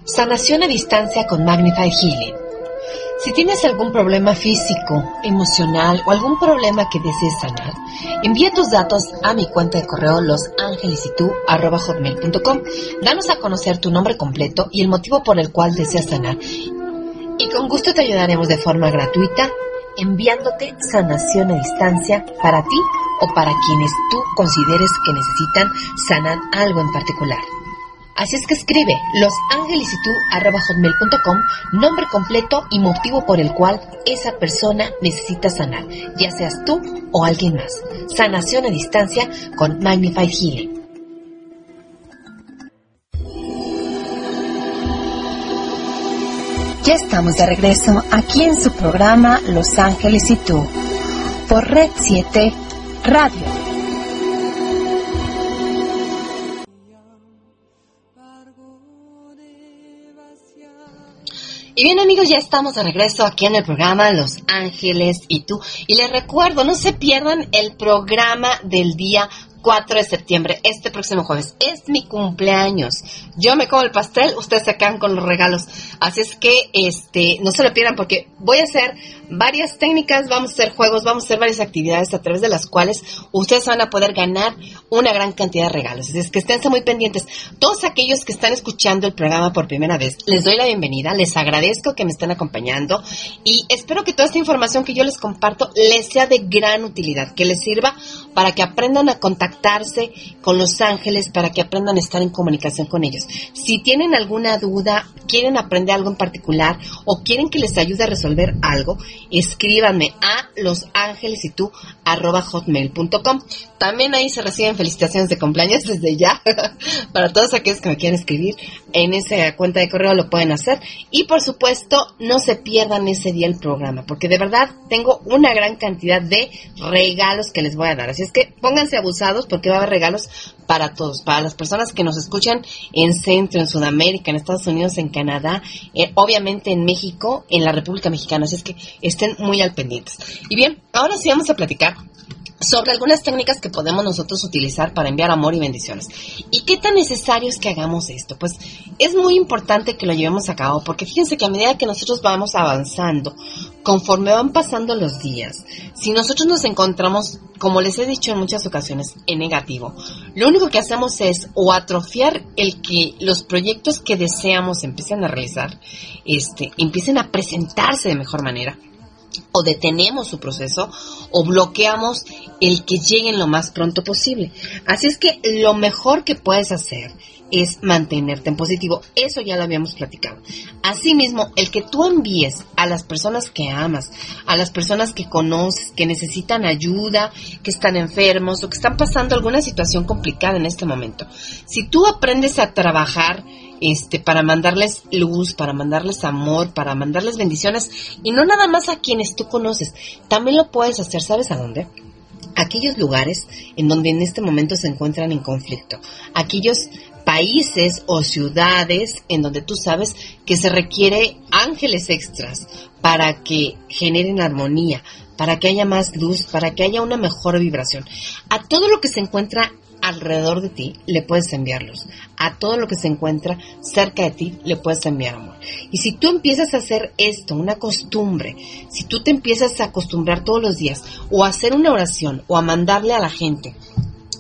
Sanación a distancia con Magnified Healing. Si tienes algún problema físico, emocional o algún problema que desees sanar, envía tus datos a mi cuenta de correo losangelesitú.com. Danos a conocer tu nombre completo y el motivo por el cual deseas sanar. Y con gusto te ayudaremos de forma gratuita enviándote sanación a distancia para ti o para quienes tú consideres que necesitan sanar algo en particular. Así es que escribe losangelesitú.com, nombre completo y motivo por el cual esa persona necesita sanar, ya seas tú o alguien más. Sanación a distancia con Magnified Healing. Ya estamos de regreso aquí en su programa Los Ángeles y tú, por Red 7 Radio. Y bien amigos, ya estamos de regreso aquí en el programa Los Ángeles y tú. Y les recuerdo, no se pierdan el programa del día 4 de septiembre, este próximo jueves. Es mi cumpleaños. Yo me como el pastel, ustedes se quedan con los regalos. Así es que este no se lo pierdan porque voy a hacer varias técnicas, vamos a hacer juegos, vamos a hacer varias actividades a través de las cuales ustedes van a poder ganar una gran cantidad de regalos. Así es que esténse muy pendientes. Todos aquellos que están escuchando el programa por primera vez, les doy la bienvenida, les agradezco que me estén acompañando y espero que toda esta información que yo les comparto les sea de gran utilidad, que les sirva para que aprendan a contactar con los ángeles para que aprendan a estar en comunicación con ellos. Si tienen alguna duda, quieren aprender algo en particular o quieren que les ayude a resolver algo, escríbanme a los ángeles y tú arroba hotmail.com. También ahí se reciben felicitaciones de cumpleaños desde ya. Para todos aquellos que me quieran escribir en esa cuenta de correo lo pueden hacer. Y por supuesto, no se pierdan ese día el programa, porque de verdad tengo una gran cantidad de regalos que les voy a dar. Así es que pónganse abusados porque va a haber regalos para todos, para las personas que nos escuchan en Centro, en Sudamérica, en Estados Unidos, en Canadá, eh, obviamente en México, en la República Mexicana. Así es que estén muy al pendientes. Y bien, ahora sí vamos a platicar sobre algunas técnicas que podemos nosotros utilizar para enviar amor y bendiciones. ¿Y qué tan necesario es que hagamos esto? Pues es muy importante que lo llevemos a cabo porque fíjense que a medida que nosotros vamos avanzando, conforme van pasando los días, si nosotros nos encontramos, como les he dicho en muchas ocasiones, en negativo, lo único que hacemos es o atrofiar el que los proyectos que deseamos empiecen a realizar, este, empiecen a presentarse de mejor manera o detenemos su proceso o bloqueamos el que lleguen lo más pronto posible. Así es que lo mejor que puedes hacer es mantenerte en positivo. Eso ya lo habíamos platicado. Asimismo, el que tú envíes a las personas que amas, a las personas que conoces, que necesitan ayuda, que están enfermos o que están pasando alguna situación complicada en este momento. Si tú aprendes a trabajar este, para mandarles luz, para mandarles amor, para mandarles bendiciones, y no nada más a quienes tú conoces, también lo puedes hacer, ¿sabes a dónde? Aquellos lugares en donde en este momento se encuentran en conflicto, aquellos países o ciudades en donde tú sabes que se requiere ángeles extras para que generen armonía, para que haya más luz, para que haya una mejor vibración. A todo lo que se encuentra alrededor de ti le puedes enviar luz. A todo lo que se encuentra cerca de ti le puedes enviar amor. Y si tú empiezas a hacer esto, una costumbre, si tú te empiezas a acostumbrar todos los días o a hacer una oración o a mandarle a la gente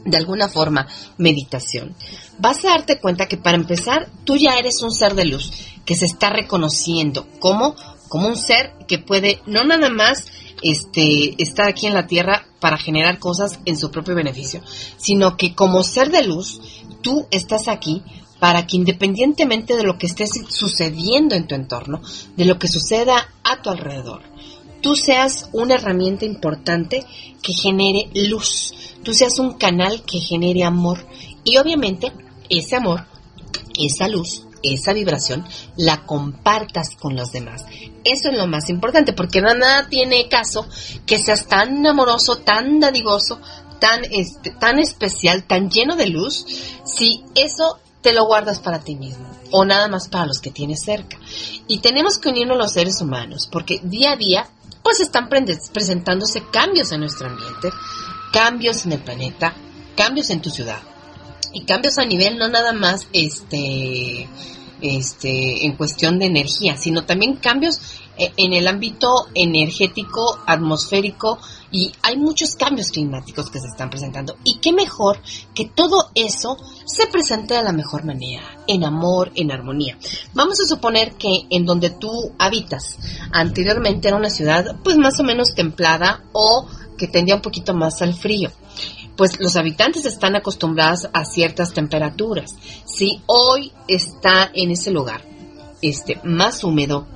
de alguna forma meditación, vas a darte cuenta que para empezar tú ya eres un ser de luz que se está reconociendo como como un ser que puede no nada más este, estar aquí en la tierra para generar cosas en su propio beneficio, sino que como ser de luz, tú estás aquí para que independientemente de lo que esté sucediendo en tu entorno, de lo que suceda a tu alrededor, tú seas una herramienta importante que genere luz, tú seas un canal que genere amor. Y obviamente ese amor, esa luz, esa vibración la compartas con los demás. Eso es lo más importante, porque nada tiene caso que seas tan amoroso, tan dadivoso, tan, este, tan especial, tan lleno de luz, si eso te lo guardas para ti mismo o nada más para los que tienes cerca. Y tenemos que unirnos los seres humanos, porque día a día pues están presentándose cambios en nuestro ambiente, cambios en el planeta, cambios en tu ciudad y cambios a nivel no nada más este este, en cuestión de energía, sino también cambios eh, en el ámbito energético, atmosférico y hay muchos cambios climáticos que se están presentando. Y qué mejor que todo eso se presente de la mejor manera, en amor, en armonía. Vamos a suponer que en donde tú habitas anteriormente era una ciudad pues más o menos templada o que tendía un poquito más al frío pues los habitantes están acostumbrados a ciertas temperaturas. Si hoy está en ese lugar este, más húmedo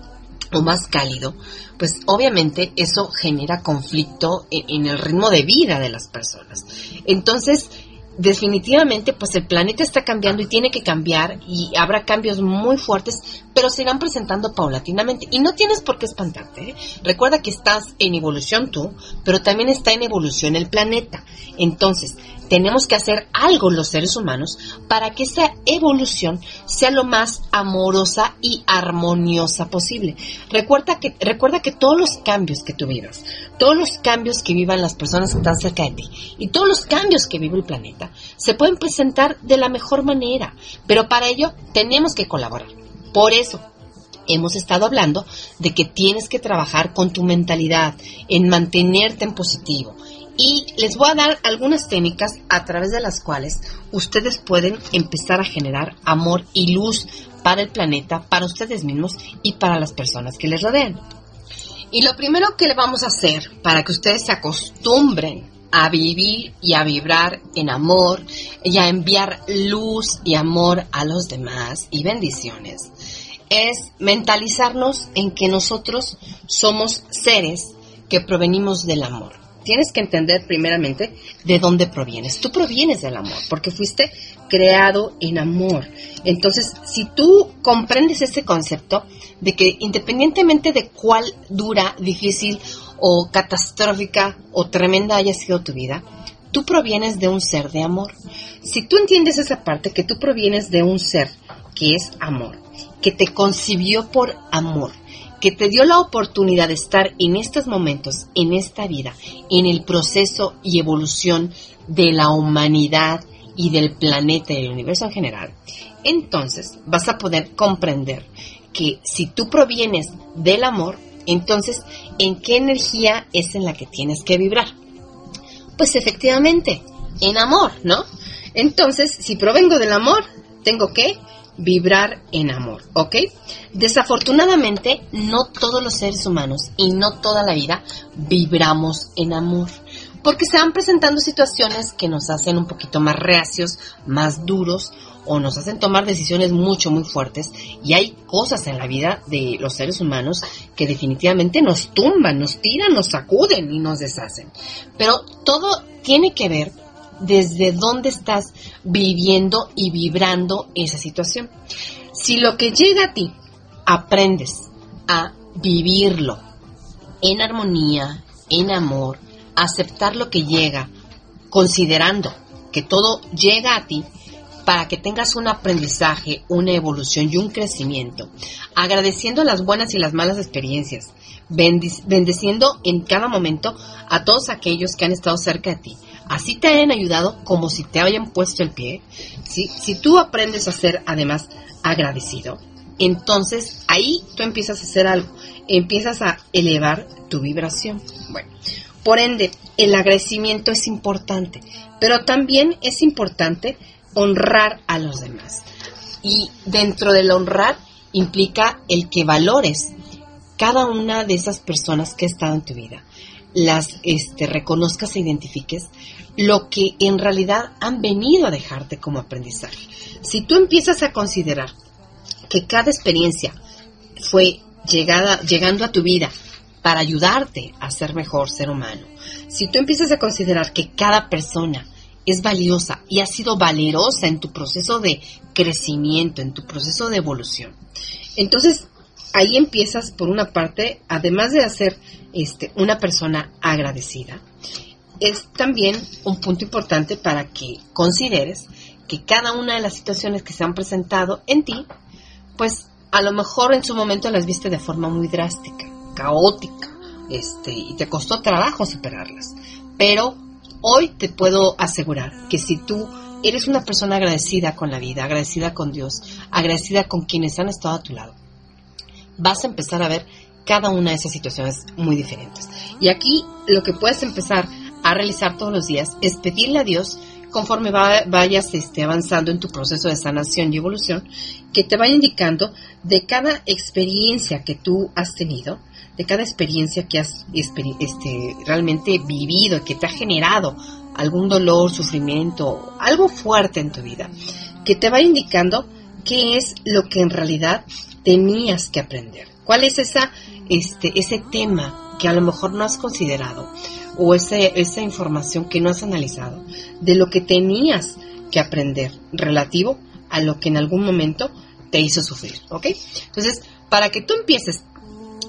o más cálido, pues obviamente eso genera conflicto en, en el ritmo de vida de las personas. Entonces, definitivamente pues el planeta está cambiando y tiene que cambiar y habrá cambios muy fuertes, pero se irán presentando paulatinamente y no tienes por qué espantarte. ¿eh? Recuerda que estás en evolución tú, pero también está en evolución el planeta. Entonces, tenemos que hacer algo los seres humanos para que esa evolución sea lo más amorosa y armoniosa posible. Recuerda que, recuerda que todos los cambios que tú vivas, todos los cambios que vivan las personas que están cerca de ti y todos los cambios que vive el planeta se pueden presentar de la mejor manera, pero para ello tenemos que colaborar. Por eso, hemos estado hablando de que tienes que trabajar con tu mentalidad, en mantenerte en positivo, y les voy a dar algunas técnicas a través de las cuales ustedes pueden empezar a generar amor y luz para el planeta, para ustedes mismos y para las personas que les rodean. Y lo primero que le vamos a hacer para que ustedes se acostumbren a vivir y a vibrar en amor y a enviar luz y amor a los demás y bendiciones es mentalizarnos en que nosotros somos seres que provenimos del amor tienes que entender primeramente de dónde provienes. Tú provienes del amor, porque fuiste creado en amor. Entonces, si tú comprendes este concepto de que independientemente de cuál dura, difícil o catastrófica o tremenda haya sido tu vida, tú provienes de un ser de amor. Si tú entiendes esa parte, que tú provienes de un ser que es amor, que te concibió por amor, que te dio la oportunidad de estar en estos momentos, en esta vida, en el proceso y evolución de la humanidad y del planeta y del universo en general, entonces vas a poder comprender que si tú provienes del amor, entonces, ¿en qué energía es en la que tienes que vibrar? Pues efectivamente, en amor, ¿no? Entonces, si provengo del amor, tengo que vibrar en amor, ¿ok? Desafortunadamente, no todos los seres humanos y no toda la vida vibramos en amor, porque se van presentando situaciones que nos hacen un poquito más reacios, más duros o nos hacen tomar decisiones mucho, muy fuertes. Y hay cosas en la vida de los seres humanos que definitivamente nos tumban, nos tiran, nos sacuden y nos deshacen. Pero todo tiene que ver desde dónde estás viviendo y vibrando esa situación. Si lo que llega a ti aprendes a vivirlo en armonía, en amor, aceptar lo que llega, considerando que todo llega a ti para que tengas un aprendizaje, una evolución y un crecimiento, agradeciendo las buenas y las malas experiencias, bendeciendo en cada momento a todos aquellos que han estado cerca de ti. Así te hayan ayudado como si te hayan puesto el pie. Si, tú aprendes a ser además agradecido, entonces ahí tú empiezas a hacer algo, empiezas a elevar tu vibración. Bueno, por ende, el agradecimiento es importante, pero también es importante honrar a los demás. Y dentro del honrar implica el que valores cada una de esas personas que ha estado en tu vida, las este, reconozcas e identifiques lo que en realidad han venido a dejarte como aprendizaje. Si tú empiezas a considerar que cada experiencia fue llegada, llegando a tu vida para ayudarte a ser mejor ser humano, si tú empiezas a considerar que cada persona es valiosa y ha sido valerosa en tu proceso de crecimiento, en tu proceso de evolución, entonces ahí empiezas por una parte, además de hacer este, una persona agradecida, es también un punto importante para que consideres que cada una de las situaciones que se han presentado en ti, pues a lo mejor en su momento las viste de forma muy drástica, caótica, este, y te costó trabajo superarlas. Pero hoy te puedo asegurar que si tú eres una persona agradecida con la vida, agradecida con Dios, agradecida con quienes han estado a tu lado, vas a empezar a ver cada una de esas situaciones muy diferentes. Y aquí lo que puedes empezar a realizar todos los días es pedirle a Dios conforme vayas este, avanzando en tu proceso de sanación y evolución, que te vaya indicando de cada experiencia que tú has tenido, de cada experiencia que has este, realmente vivido, que te ha generado algún dolor, sufrimiento, algo fuerte en tu vida, que te vaya indicando qué es lo que en realidad tenías que aprender. ¿Cuál es esa, este, ese tema que a lo mejor no has considerado? o esa información que no has analizado de lo que tenías que aprender relativo a lo que en algún momento te hizo sufrir, ¿ok? Entonces, para que tú empieces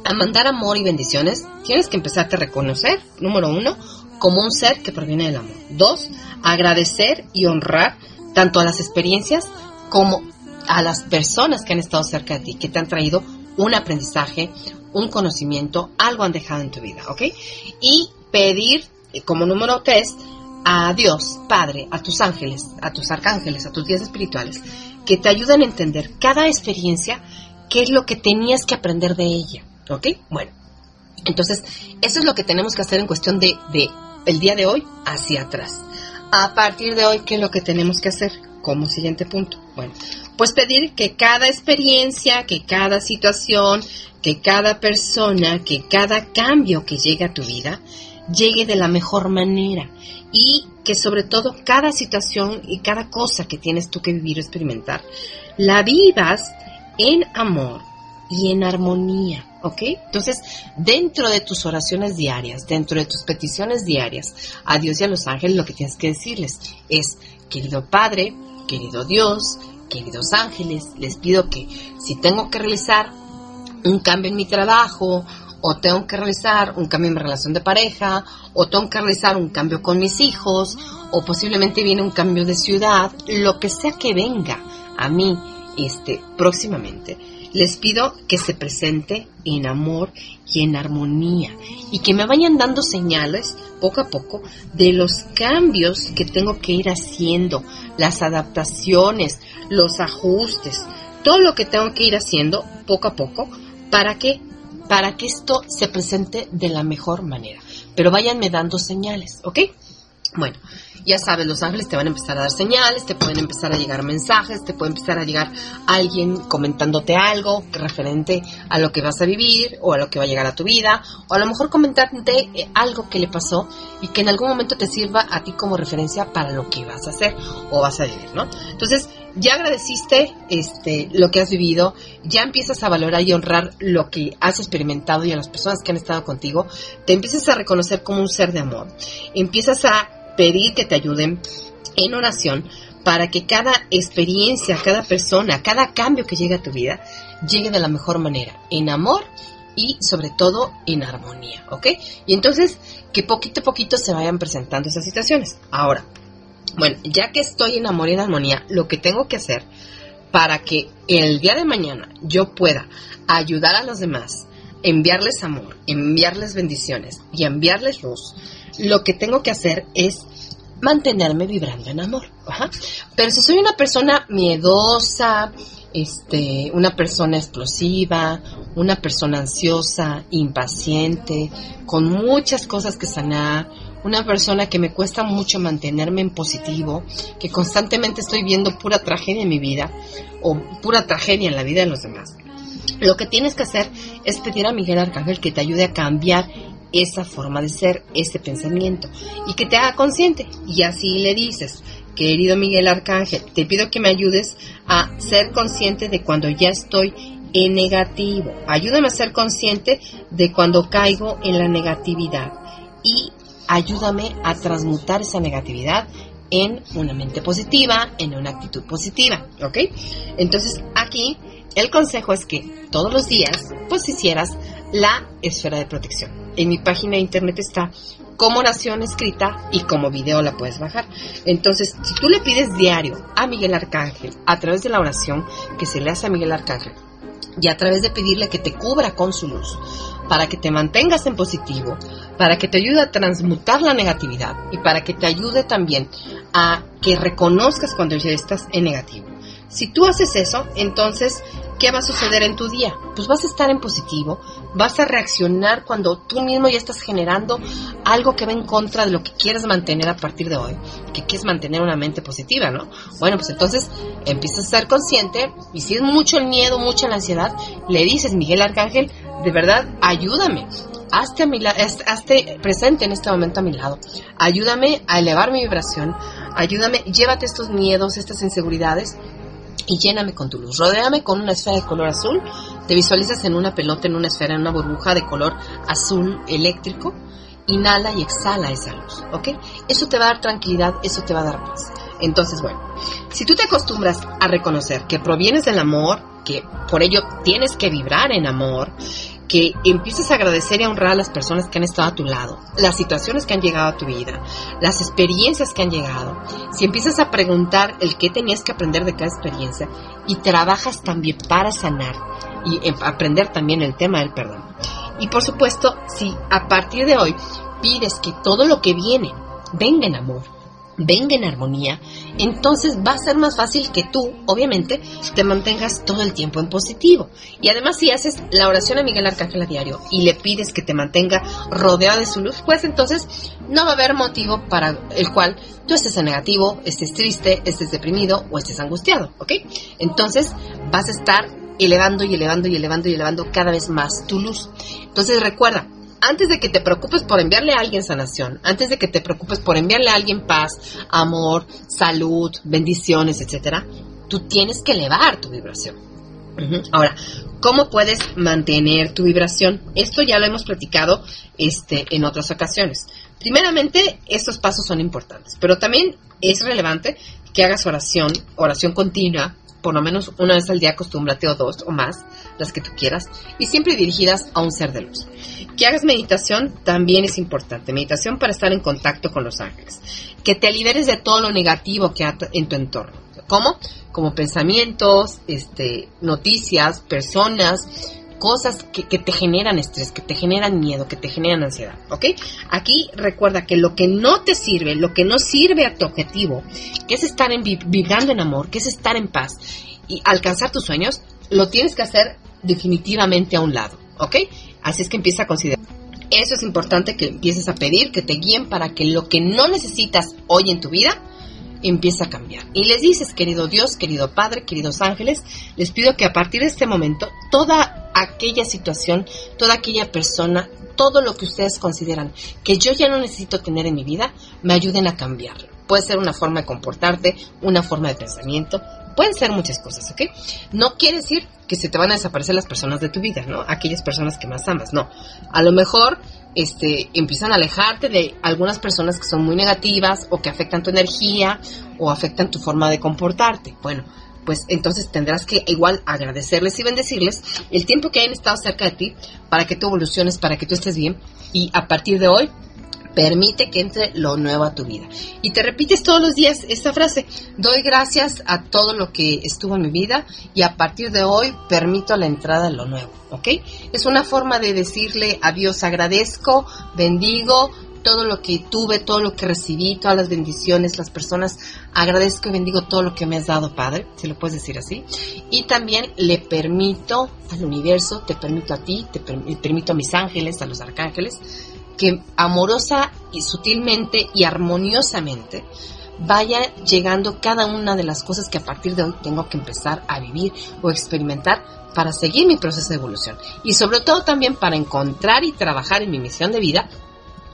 a mandar amor y bendiciones, tienes que empezarte a reconocer, número uno, como un ser que proviene del amor. Dos, agradecer y honrar tanto a las experiencias como a las personas que han estado cerca de ti, que te han traído un aprendizaje, un conocimiento, algo han dejado en tu vida, ¿ok? Y pedir eh, como número tres a Dios, Padre, a tus ángeles, a tus arcángeles, a tus guías espirituales, que te ayuden a entender cada experiencia, qué es lo que tenías que aprender de ella. ¿Ok? Bueno, entonces, eso es lo que tenemos que hacer en cuestión de, de el día de hoy hacia atrás. A partir de hoy, ¿qué es lo que tenemos que hacer? Como siguiente punto. Bueno, pues pedir que cada experiencia, que cada situación, que cada persona, que cada cambio que llegue a tu vida, llegue de la mejor manera y que sobre todo cada situación y cada cosa que tienes tú que vivir o experimentar, la vivas en amor y en armonía, ¿ok? Entonces, dentro de tus oraciones diarias, dentro de tus peticiones diarias a Dios y a los ángeles, lo que tienes que decirles es, querido Padre, querido Dios, queridos ángeles, les pido que si tengo que realizar un cambio en mi trabajo, o tengo que realizar un cambio en mi relación de pareja, o tengo que realizar un cambio con mis hijos, o posiblemente viene un cambio de ciudad, lo que sea que venga a mí este, próximamente, les pido que se presente en amor y en armonía y que me vayan dando señales poco a poco de los cambios que tengo que ir haciendo, las adaptaciones, los ajustes, todo lo que tengo que ir haciendo poco a poco para que para que esto se presente de la mejor manera. Pero váyanme dando señales, ¿ok? Bueno, ya sabes, los ángeles te van a empezar a dar señales, te pueden empezar a llegar mensajes, te puede empezar a llegar alguien comentándote algo referente a lo que vas a vivir o a lo que va a llegar a tu vida, o a lo mejor comentarte eh, algo que le pasó y que en algún momento te sirva a ti como referencia para lo que vas a hacer o vas a vivir, ¿no? Entonces, ya agradeciste este, lo que has vivido, ya empiezas a valorar y honrar lo que has experimentado y a las personas que han estado contigo, te empiezas a reconocer como un ser de amor, empiezas a pedir que te ayuden en oración para que cada experiencia, cada persona, cada cambio que llegue a tu vida, llegue de la mejor manera, en amor y sobre todo en armonía, ¿ok? Y entonces que poquito a poquito se vayan presentando esas situaciones. Ahora, bueno, ya que estoy en amor y en armonía, lo que tengo que hacer para que el día de mañana yo pueda ayudar a los demás, enviarles amor, enviarles bendiciones y enviarles luz, lo que tengo que hacer es mantenerme vibrando en amor. Pero si soy una persona miedosa, este, una persona explosiva, una persona ansiosa, impaciente, con muchas cosas que sanar, una persona que me cuesta mucho mantenerme en positivo, que constantemente estoy viendo pura tragedia en mi vida o pura tragedia en la vida de los demás. Lo que tienes que hacer es pedir a Miguel Arcángel que te ayude a cambiar esa forma de ser, ese pensamiento y que te haga consciente. Y así le dices, querido Miguel Arcángel, te pido que me ayudes a ser consciente de cuando ya estoy en negativo. Ayúdame a ser consciente de cuando caigo en la negatividad y ayúdame a transmutar esa negatividad en una mente positiva, en una actitud positiva, ¿ok? Entonces aquí el consejo es que todos los días pues hicieras la esfera de protección. En mi página de internet está como oración escrita y como video la puedes bajar. Entonces, si tú le pides diario a Miguel Arcángel a través de la oración que se le hace a Miguel Arcángel y a través de pedirle que te cubra con su luz, para que te mantengas en positivo, para que te ayude a transmutar la negatividad y para que te ayude también a que reconozcas cuando ya estás en negativo. Si tú haces eso, entonces ¿qué va a suceder en tu día? Pues vas a estar en positivo, vas a reaccionar cuando tú mismo ya estás generando algo que va en contra de lo que quieres mantener a partir de hoy, que quieres mantener una mente positiva, ¿no? Bueno, pues entonces empiezas a ser consciente y si es mucho el miedo, mucha la ansiedad, le dices, Miguel Arcángel, de verdad, ayúdame. Hazte, a mi hazte presente en este momento a mi lado. Ayúdame a elevar mi vibración. Ayúdame, llévate estos miedos, estas inseguridades y lléname con tu luz. Rodéame con una esfera de color azul. Te visualizas en una pelota, en una esfera, en una burbuja de color azul eléctrico. Inhala y exhala esa luz, ¿ok? Eso te va a dar tranquilidad, eso te va a dar paz. Entonces, bueno, si tú te acostumbras a reconocer que provienes del amor, que por ello tienes que vibrar en amor, que empieces a agradecer y a honrar a las personas que han estado a tu lado, las situaciones que han llegado a tu vida, las experiencias que han llegado. Si empiezas a preguntar el qué tenías que aprender de cada experiencia y trabajas también para sanar y em, aprender también el tema del perdón. Y por supuesto, si a partir de hoy pides que todo lo que viene venga en amor, venga en armonía, entonces va a ser más fácil que tú, obviamente, te mantengas todo el tiempo en positivo. Y además si haces la oración a Miguel Arcángel a diario y le pides que te mantenga rodeado de su luz, pues entonces no va a haber motivo para el cual tú estés en negativo, estés triste, estés deprimido o estés angustiado, ¿ok? Entonces vas a estar elevando y elevando y elevando y elevando cada vez más tu luz. Entonces recuerda, antes de que te preocupes por enviarle a alguien sanación, antes de que te preocupes por enviarle a alguien paz, amor, salud, bendiciones, etcétera, tú tienes que elevar tu vibración. Ahora, ¿cómo puedes mantener tu vibración? Esto ya lo hemos platicado este, en otras ocasiones. Primeramente, estos pasos son importantes, pero también es relevante que hagas oración, oración continua, por lo menos una vez al día acostúmbrate o dos o más, las que tú quieras, y siempre dirigidas a un ser de luz. Que hagas meditación también es importante, meditación para estar en contacto con los ángeles. Que te liberes de todo lo negativo que hay en tu entorno. ¿Cómo? Como pensamientos, este, noticias, personas, cosas que, que, te generan estrés, que te generan miedo, que te generan ansiedad, ¿ok? Aquí recuerda que lo que no te sirve, lo que no sirve a tu objetivo, que es estar en, vibrando en amor, que es estar en paz y alcanzar tus sueños, lo tienes que hacer definitivamente a un lado, ¿ok? Así es que empieza a considerar. Eso es importante que empieces a pedir, que te guíen para que lo que no necesitas hoy en tu vida, empiece a cambiar. Y les dices, querido Dios, querido Padre, queridos ángeles, les pido que a partir de este momento, toda aquella situación, toda aquella persona, todo lo que ustedes consideran que yo ya no necesito tener en mi vida, me ayuden a cambiarlo. Puede ser una forma de comportarte, una forma de pensamiento, pueden ser muchas cosas, ¿ok? No quiere decir que se te van a desaparecer las personas de tu vida, ¿no? Aquellas personas que más amas, no. A lo mejor este, empiezan a alejarte de algunas personas que son muy negativas o que afectan tu energía o afectan tu forma de comportarte. Bueno, pues entonces tendrás que igual agradecerles y bendecirles el tiempo que hayan estado cerca de ti para que tú evoluciones, para que tú estés bien y a partir de hoy permite que entre lo nuevo a tu vida. Y te repites todos los días esta frase, doy gracias a todo lo que estuvo en mi vida y a partir de hoy permito la entrada de lo nuevo, ¿ok? Es una forma de decirle a Dios agradezco, bendigo, todo lo que tuve, todo lo que recibí, todas las bendiciones, las personas, agradezco y bendigo todo lo que me has dado, Padre, si lo puedes decir así. Y también le permito al universo, te permito a ti, te permito a mis ángeles, a los arcángeles, que amorosa y sutilmente y armoniosamente vaya llegando cada una de las cosas que a partir de hoy tengo que empezar a vivir o experimentar para seguir mi proceso de evolución y sobre todo también para encontrar y trabajar en mi misión de vida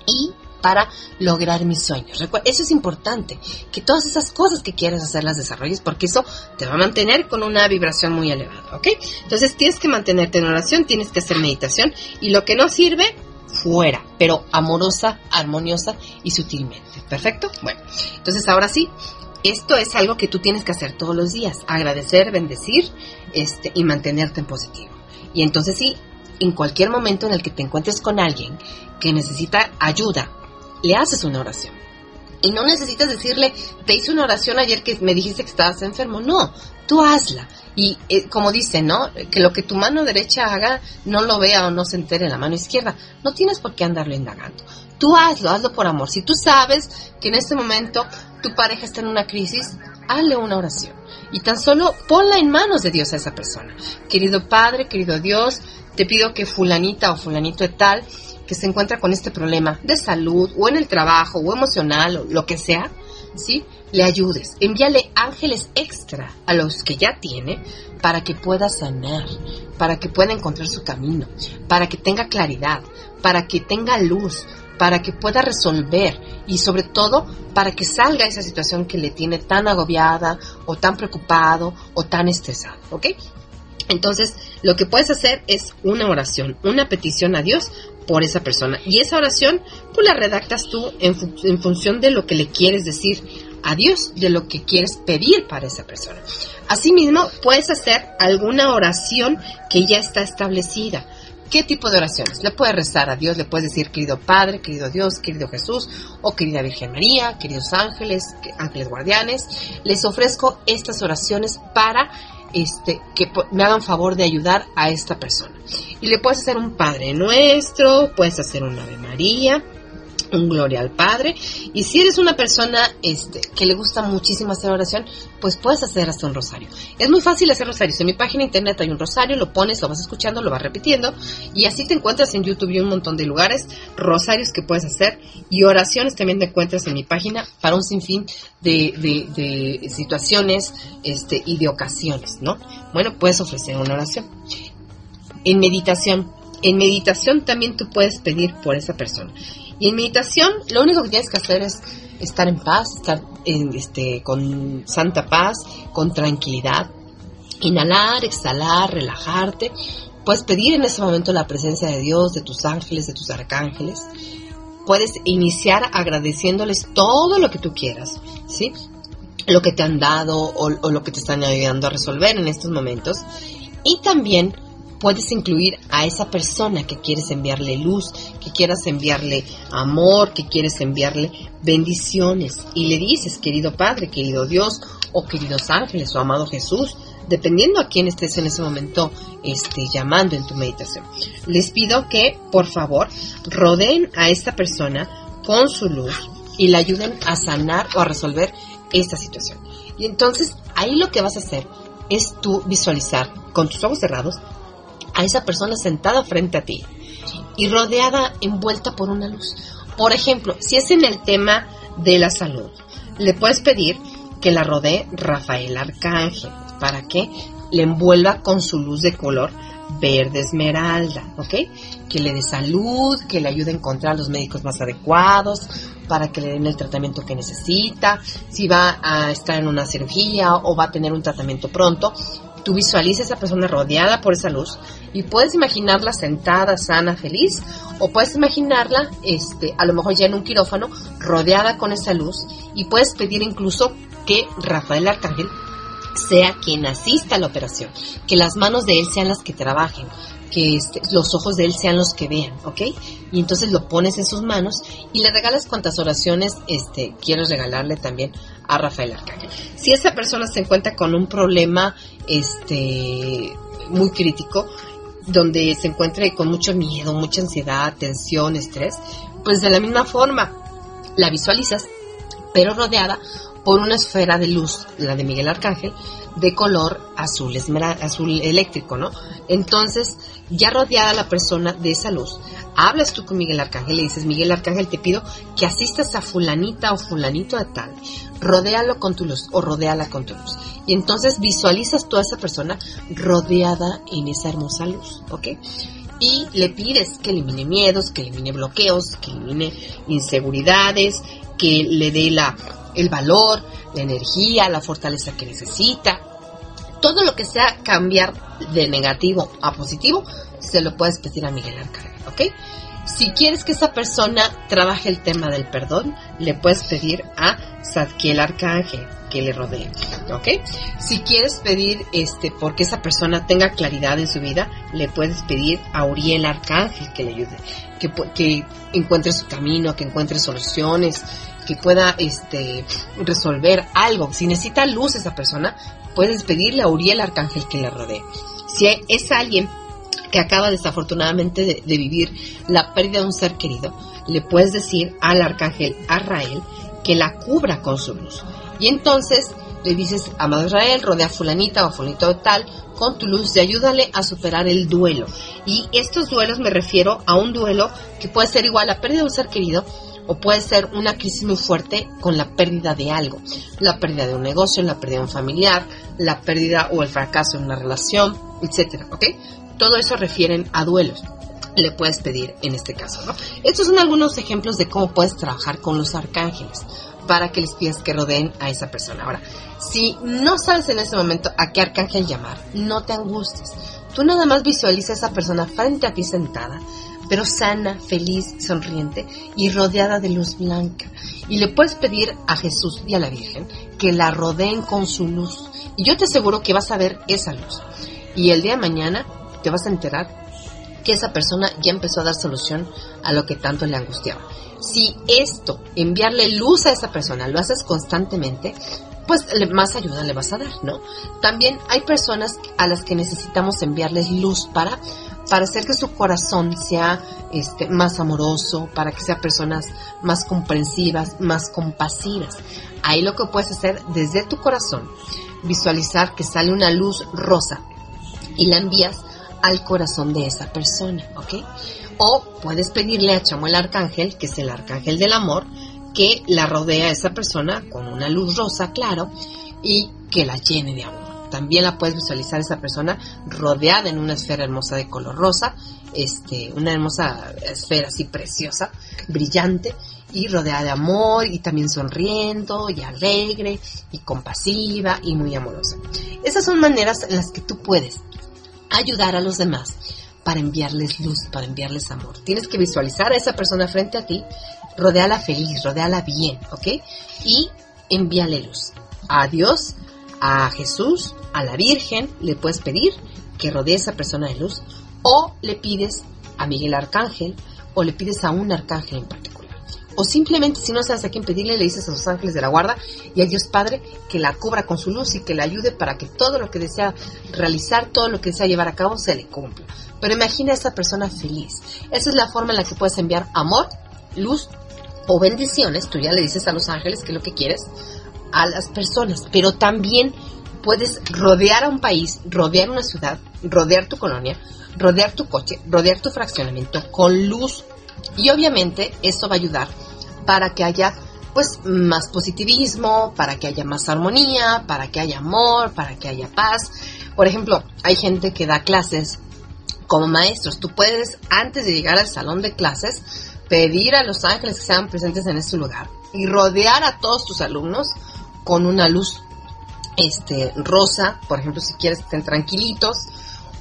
y para lograr mis sueños. eso es importante, que todas esas cosas que quieres hacer las desarrolles, porque eso te va a mantener con una vibración muy elevada, ¿ok? Entonces tienes que mantenerte en oración, tienes que hacer meditación y lo que no sirve, fuera, pero amorosa, armoniosa y sutilmente. ¿Perfecto? Bueno, entonces ahora sí, esto es algo que tú tienes que hacer todos los días, agradecer, bendecir este, y mantenerte en positivo. Y entonces sí, en cualquier momento en el que te encuentres con alguien que necesita ayuda, le haces una oración. Y no necesitas decirle, te hice una oración ayer que me dijiste que estabas enfermo. No, tú hazla. Y eh, como dice, ¿no? Que lo que tu mano derecha haga no lo vea o no se entere en la mano izquierda. No tienes por qué andarlo indagando. Tú hazlo, hazlo por amor. Si tú sabes que en este momento tu pareja está en una crisis, hazle una oración. Y tan solo ponla en manos de Dios a esa persona. Querido Padre, querido Dios, te pido que fulanita o fulanito de tal que se encuentra con este problema de salud o en el trabajo o emocional o lo que sea, ¿sí? Le ayudes. Envíale ángeles extra a los que ya tiene para que pueda sanar, para que pueda encontrar su camino, para que tenga claridad, para que tenga luz, para que pueda resolver y sobre todo para que salga esa situación que le tiene tan agobiada o tan preocupado o tan estresado, ¿ok? Entonces, lo que puedes hacer es una oración, una petición a Dios por esa persona. Y esa oración, pues la redactas tú en, en, función de lo que le quieres decir a Dios, de lo que quieres pedir para esa persona. Asimismo, puedes hacer alguna oración que ya está establecida. ¿Qué tipo de oraciones? Le puedes rezar a Dios, le puedes decir, querido Padre, querido Dios, querido Jesús, o querida Virgen María, queridos ángeles, ángeles guardianes. Les ofrezco estas oraciones para este, que me hagan favor de ayudar a esta persona. Y le puedes hacer un Padre Nuestro, puedes hacer un Ave María, un Gloria al Padre. Y si eres una persona este, que le gusta muchísimo hacer oración, pues puedes hacer hasta un rosario. Es muy fácil hacer rosarios. En mi página internet hay un rosario, lo pones, lo vas escuchando, lo vas repitiendo. Y así te encuentras en YouTube y un montón de lugares, rosarios que puedes hacer. Y oraciones también te encuentras en mi página para un sinfín de, de situaciones este, y de ocasiones, ¿no? Bueno, puedes ofrecer una oración. En meditación, en meditación también tú puedes pedir por esa persona. Y en meditación lo único que tienes que hacer es estar en paz, estar en, este, con santa paz, con tranquilidad. Inhalar, exhalar, relajarte. Puedes pedir en ese momento la presencia de Dios, de tus ángeles, de tus arcángeles. Puedes iniciar agradeciéndoles todo lo que tú quieras, ¿sí? Lo que te han dado o, o lo que te están ayudando a resolver en estos momentos. Y también puedes incluir a esa persona que quieres enviarle luz, que quieras enviarle amor, que quieres enviarle bendiciones. Y le dices, querido Padre, querido Dios, o queridos ángeles, o amado Jesús, dependiendo a quién estés en ese momento este, llamando en tu meditación. Les pido que, por favor, rodeen a esta persona con su luz y la ayuden a sanar o a resolver esta situación. Y entonces ahí lo que vas a hacer es tú visualizar con tus ojos cerrados a esa persona sentada frente a ti y rodeada, envuelta por una luz. Por ejemplo, si es en el tema de la salud, le puedes pedir que la rodee Rafael Arcángel para que le envuelva con su luz de color verde esmeralda, ¿ok? Que le dé salud, que le ayude a encontrar los médicos más adecuados, para que le den el tratamiento que necesita, si va a estar en una cirugía o va a tener un tratamiento pronto, Tú visualizas a esa persona rodeada por esa luz y puedes imaginarla sentada, sana, feliz, o puedes imaginarla, este, a lo mejor ya en un quirófano, rodeada con esa luz y puedes pedir incluso que Rafael Arcángel sea quien asista a la operación, que las manos de él sean las que trabajen, que este, los ojos de él sean los que vean, ¿ok? Y entonces lo pones en sus manos y le regalas cuantas oraciones este, quieres regalarle también a Rafael Arcángel. Si esa persona se encuentra con un problema este, muy crítico, donde se encuentre con mucho miedo, mucha ansiedad, tensión, estrés, pues de la misma forma la visualizas, pero rodeada por una esfera de luz, la de Miguel Arcángel, de color azul, azul eléctrico, ¿no? Entonces, ya rodeada la persona de esa luz, hablas tú con Miguel Arcángel, le dices, Miguel Arcángel, te pido que asistas a fulanita o fulanito de tal, rodéalo con tu luz o rodéala con tu luz. Y entonces visualizas toda esa persona rodeada en esa hermosa luz, ¿ok? Y le pides que elimine miedos, que elimine bloqueos, que elimine inseguridades, que le dé la el valor, la energía, la fortaleza que necesita. Todo lo que sea cambiar de negativo a positivo, se lo puedes pedir a Miguel Arcángel, ¿ok? Si quieres que esa persona trabaje el tema del perdón, le puedes pedir a Zadkiel Arcángel que le rodee, ¿ok? Si quieres pedir este porque esa persona tenga claridad en su vida, le puedes pedir a Uriel Arcángel que le ayude, que, que encuentre su camino, que encuentre soluciones, que pueda este, resolver algo. Si necesita luz esa persona, puedes pedirle a Uriel Arcángel que le rodee. Si es alguien que acaba desafortunadamente de, vivir la pérdida de un ser querido, le puedes decir al Arcángel Arrael que la cubra con su luz. Y entonces le dices, amado Israel, rodea a fulanita o fulanito tal con tu luz y ayúdale a superar el duelo. Y estos duelos me refiero a un duelo que puede ser igual a pérdida de un ser querido, o puede ser una crisis muy fuerte con la pérdida de algo, la pérdida de un negocio, la pérdida de un familiar, la pérdida o el fracaso en una relación, etcétera, ¿ok? Todo eso refieren a duelos. Le puedes pedir en este caso. Estos son algunos ejemplos de cómo puedes trabajar con los arcángeles para que les pidas que rodeen a esa persona. Ahora, si no sabes en ese momento a qué arcángel llamar, no te angusties. Tú nada más visualiza a esa persona frente a ti sentada, pero sana, feliz, sonriente y rodeada de luz blanca. Y le puedes pedir a Jesús y a la Virgen que la rodeen con su luz. Y yo te aseguro que vas a ver esa luz. Y el día de mañana te vas a enterar que esa persona ya empezó a dar solución a lo que tanto le angustiaba. Si esto, enviarle luz a esa persona, lo haces constantemente, pues más ayuda le vas a dar, ¿no? También hay personas a las que necesitamos enviarles luz para para hacer que su corazón sea este, más amoroso, para que sean personas más comprensivas, más compasivas. Ahí lo que puedes hacer desde tu corazón, visualizar que sale una luz rosa y la envías al corazón de esa persona, ¿ok? O puedes pedirle a Chamuel Arcángel, que es el arcángel del amor, que la rodea a esa persona con una luz rosa, claro, y que la llene de amor. También la puedes visualizar esa persona rodeada en una esfera hermosa de color rosa, este, una hermosa esfera así preciosa, brillante y rodeada de amor y también sonriendo y alegre y compasiva y muy amorosa. Esas son maneras en las que tú puedes ayudar a los demás para enviarles luz, para enviarles amor. Tienes que visualizar a esa persona frente a ti, rodeala feliz, rodeala bien, ¿ok? Y envíale luz. A Dios, a Jesús, a la Virgen, le puedes pedir que rodee a esa persona de luz, o le pides a Miguel Arcángel, o le pides a un arcángel en particular. O simplemente, si no sabes a quién pedirle, le dices a los ángeles de la guarda y a Dios Padre que la cubra con su luz y que le ayude para que todo lo que desea realizar, todo lo que desea llevar a cabo, se le cumpla. Pero imagina a esa persona feliz. Esa es la forma en la que puedes enviar amor, luz o bendiciones. Tú ya le dices a los ángeles que es lo que quieres a las personas, pero también puedes rodear a un país, rodear una ciudad, rodear tu colonia, rodear tu coche, rodear tu fraccionamiento con luz. Y obviamente eso va a ayudar para que haya pues más positivismo, para que haya más armonía, para que haya amor, para que haya paz. Por ejemplo, hay gente que da clases como maestros. Tú puedes, antes de llegar al salón de clases, pedir a los ángeles que sean presentes en ese lugar y rodear a todos tus alumnos con una luz este rosa, por ejemplo, si quieres que estén tranquilitos,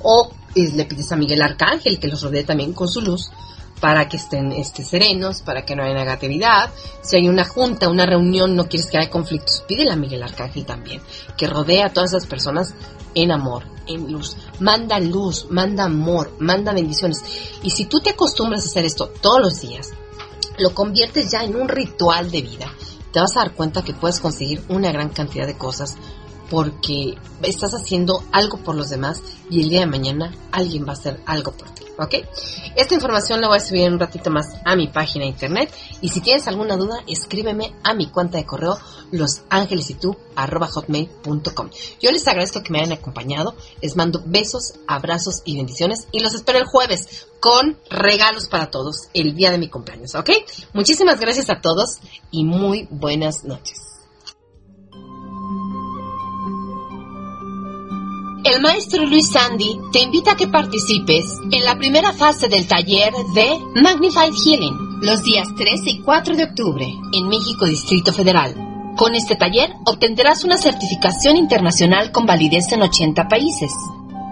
o le pides a Miguel Arcángel que los rodee también con su luz para que estén este, serenos, para que no haya negatividad. Si hay una junta, una reunión, no quieres que haya conflictos, pídele a Miguel Arcángel también, que rodee a todas esas personas en amor, en luz. Manda luz, manda amor, manda bendiciones. Y si tú te acostumbras a hacer esto todos los días, lo conviertes ya en un ritual de vida, te vas a dar cuenta que puedes conseguir una gran cantidad de cosas porque estás haciendo algo por los demás y el día de mañana alguien va a hacer algo por ti. ¿Ok? Esta información la voy a subir un ratito más a mi página de internet y si tienes alguna duda escríbeme a mi cuenta de correo losangelesitu.com. Yo les agradezco que me hayan acompañado, les mando besos, abrazos y bendiciones y los espero el jueves con regalos para todos el día de mi cumpleaños, ¿ok? Muchísimas gracias a todos y muy buenas noches. El maestro Luis Sandy te invita a que participes en la primera fase del taller de Magnified Healing los días 3 y 4 de octubre en México Distrito Federal. Con este taller obtendrás una certificación internacional con validez en 80 países.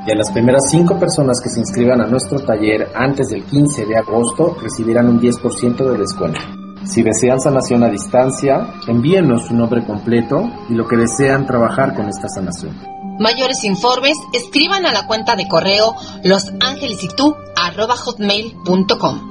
Y a las primeras 5 personas que se inscriban a nuestro taller antes del 15 de agosto recibirán un 10% de descuento. Si desean sanación a distancia, envíenos su nombre completo y lo que desean trabajar con esta sanación. Mayores informes, escriban a la cuenta de correo losangelesitu.com.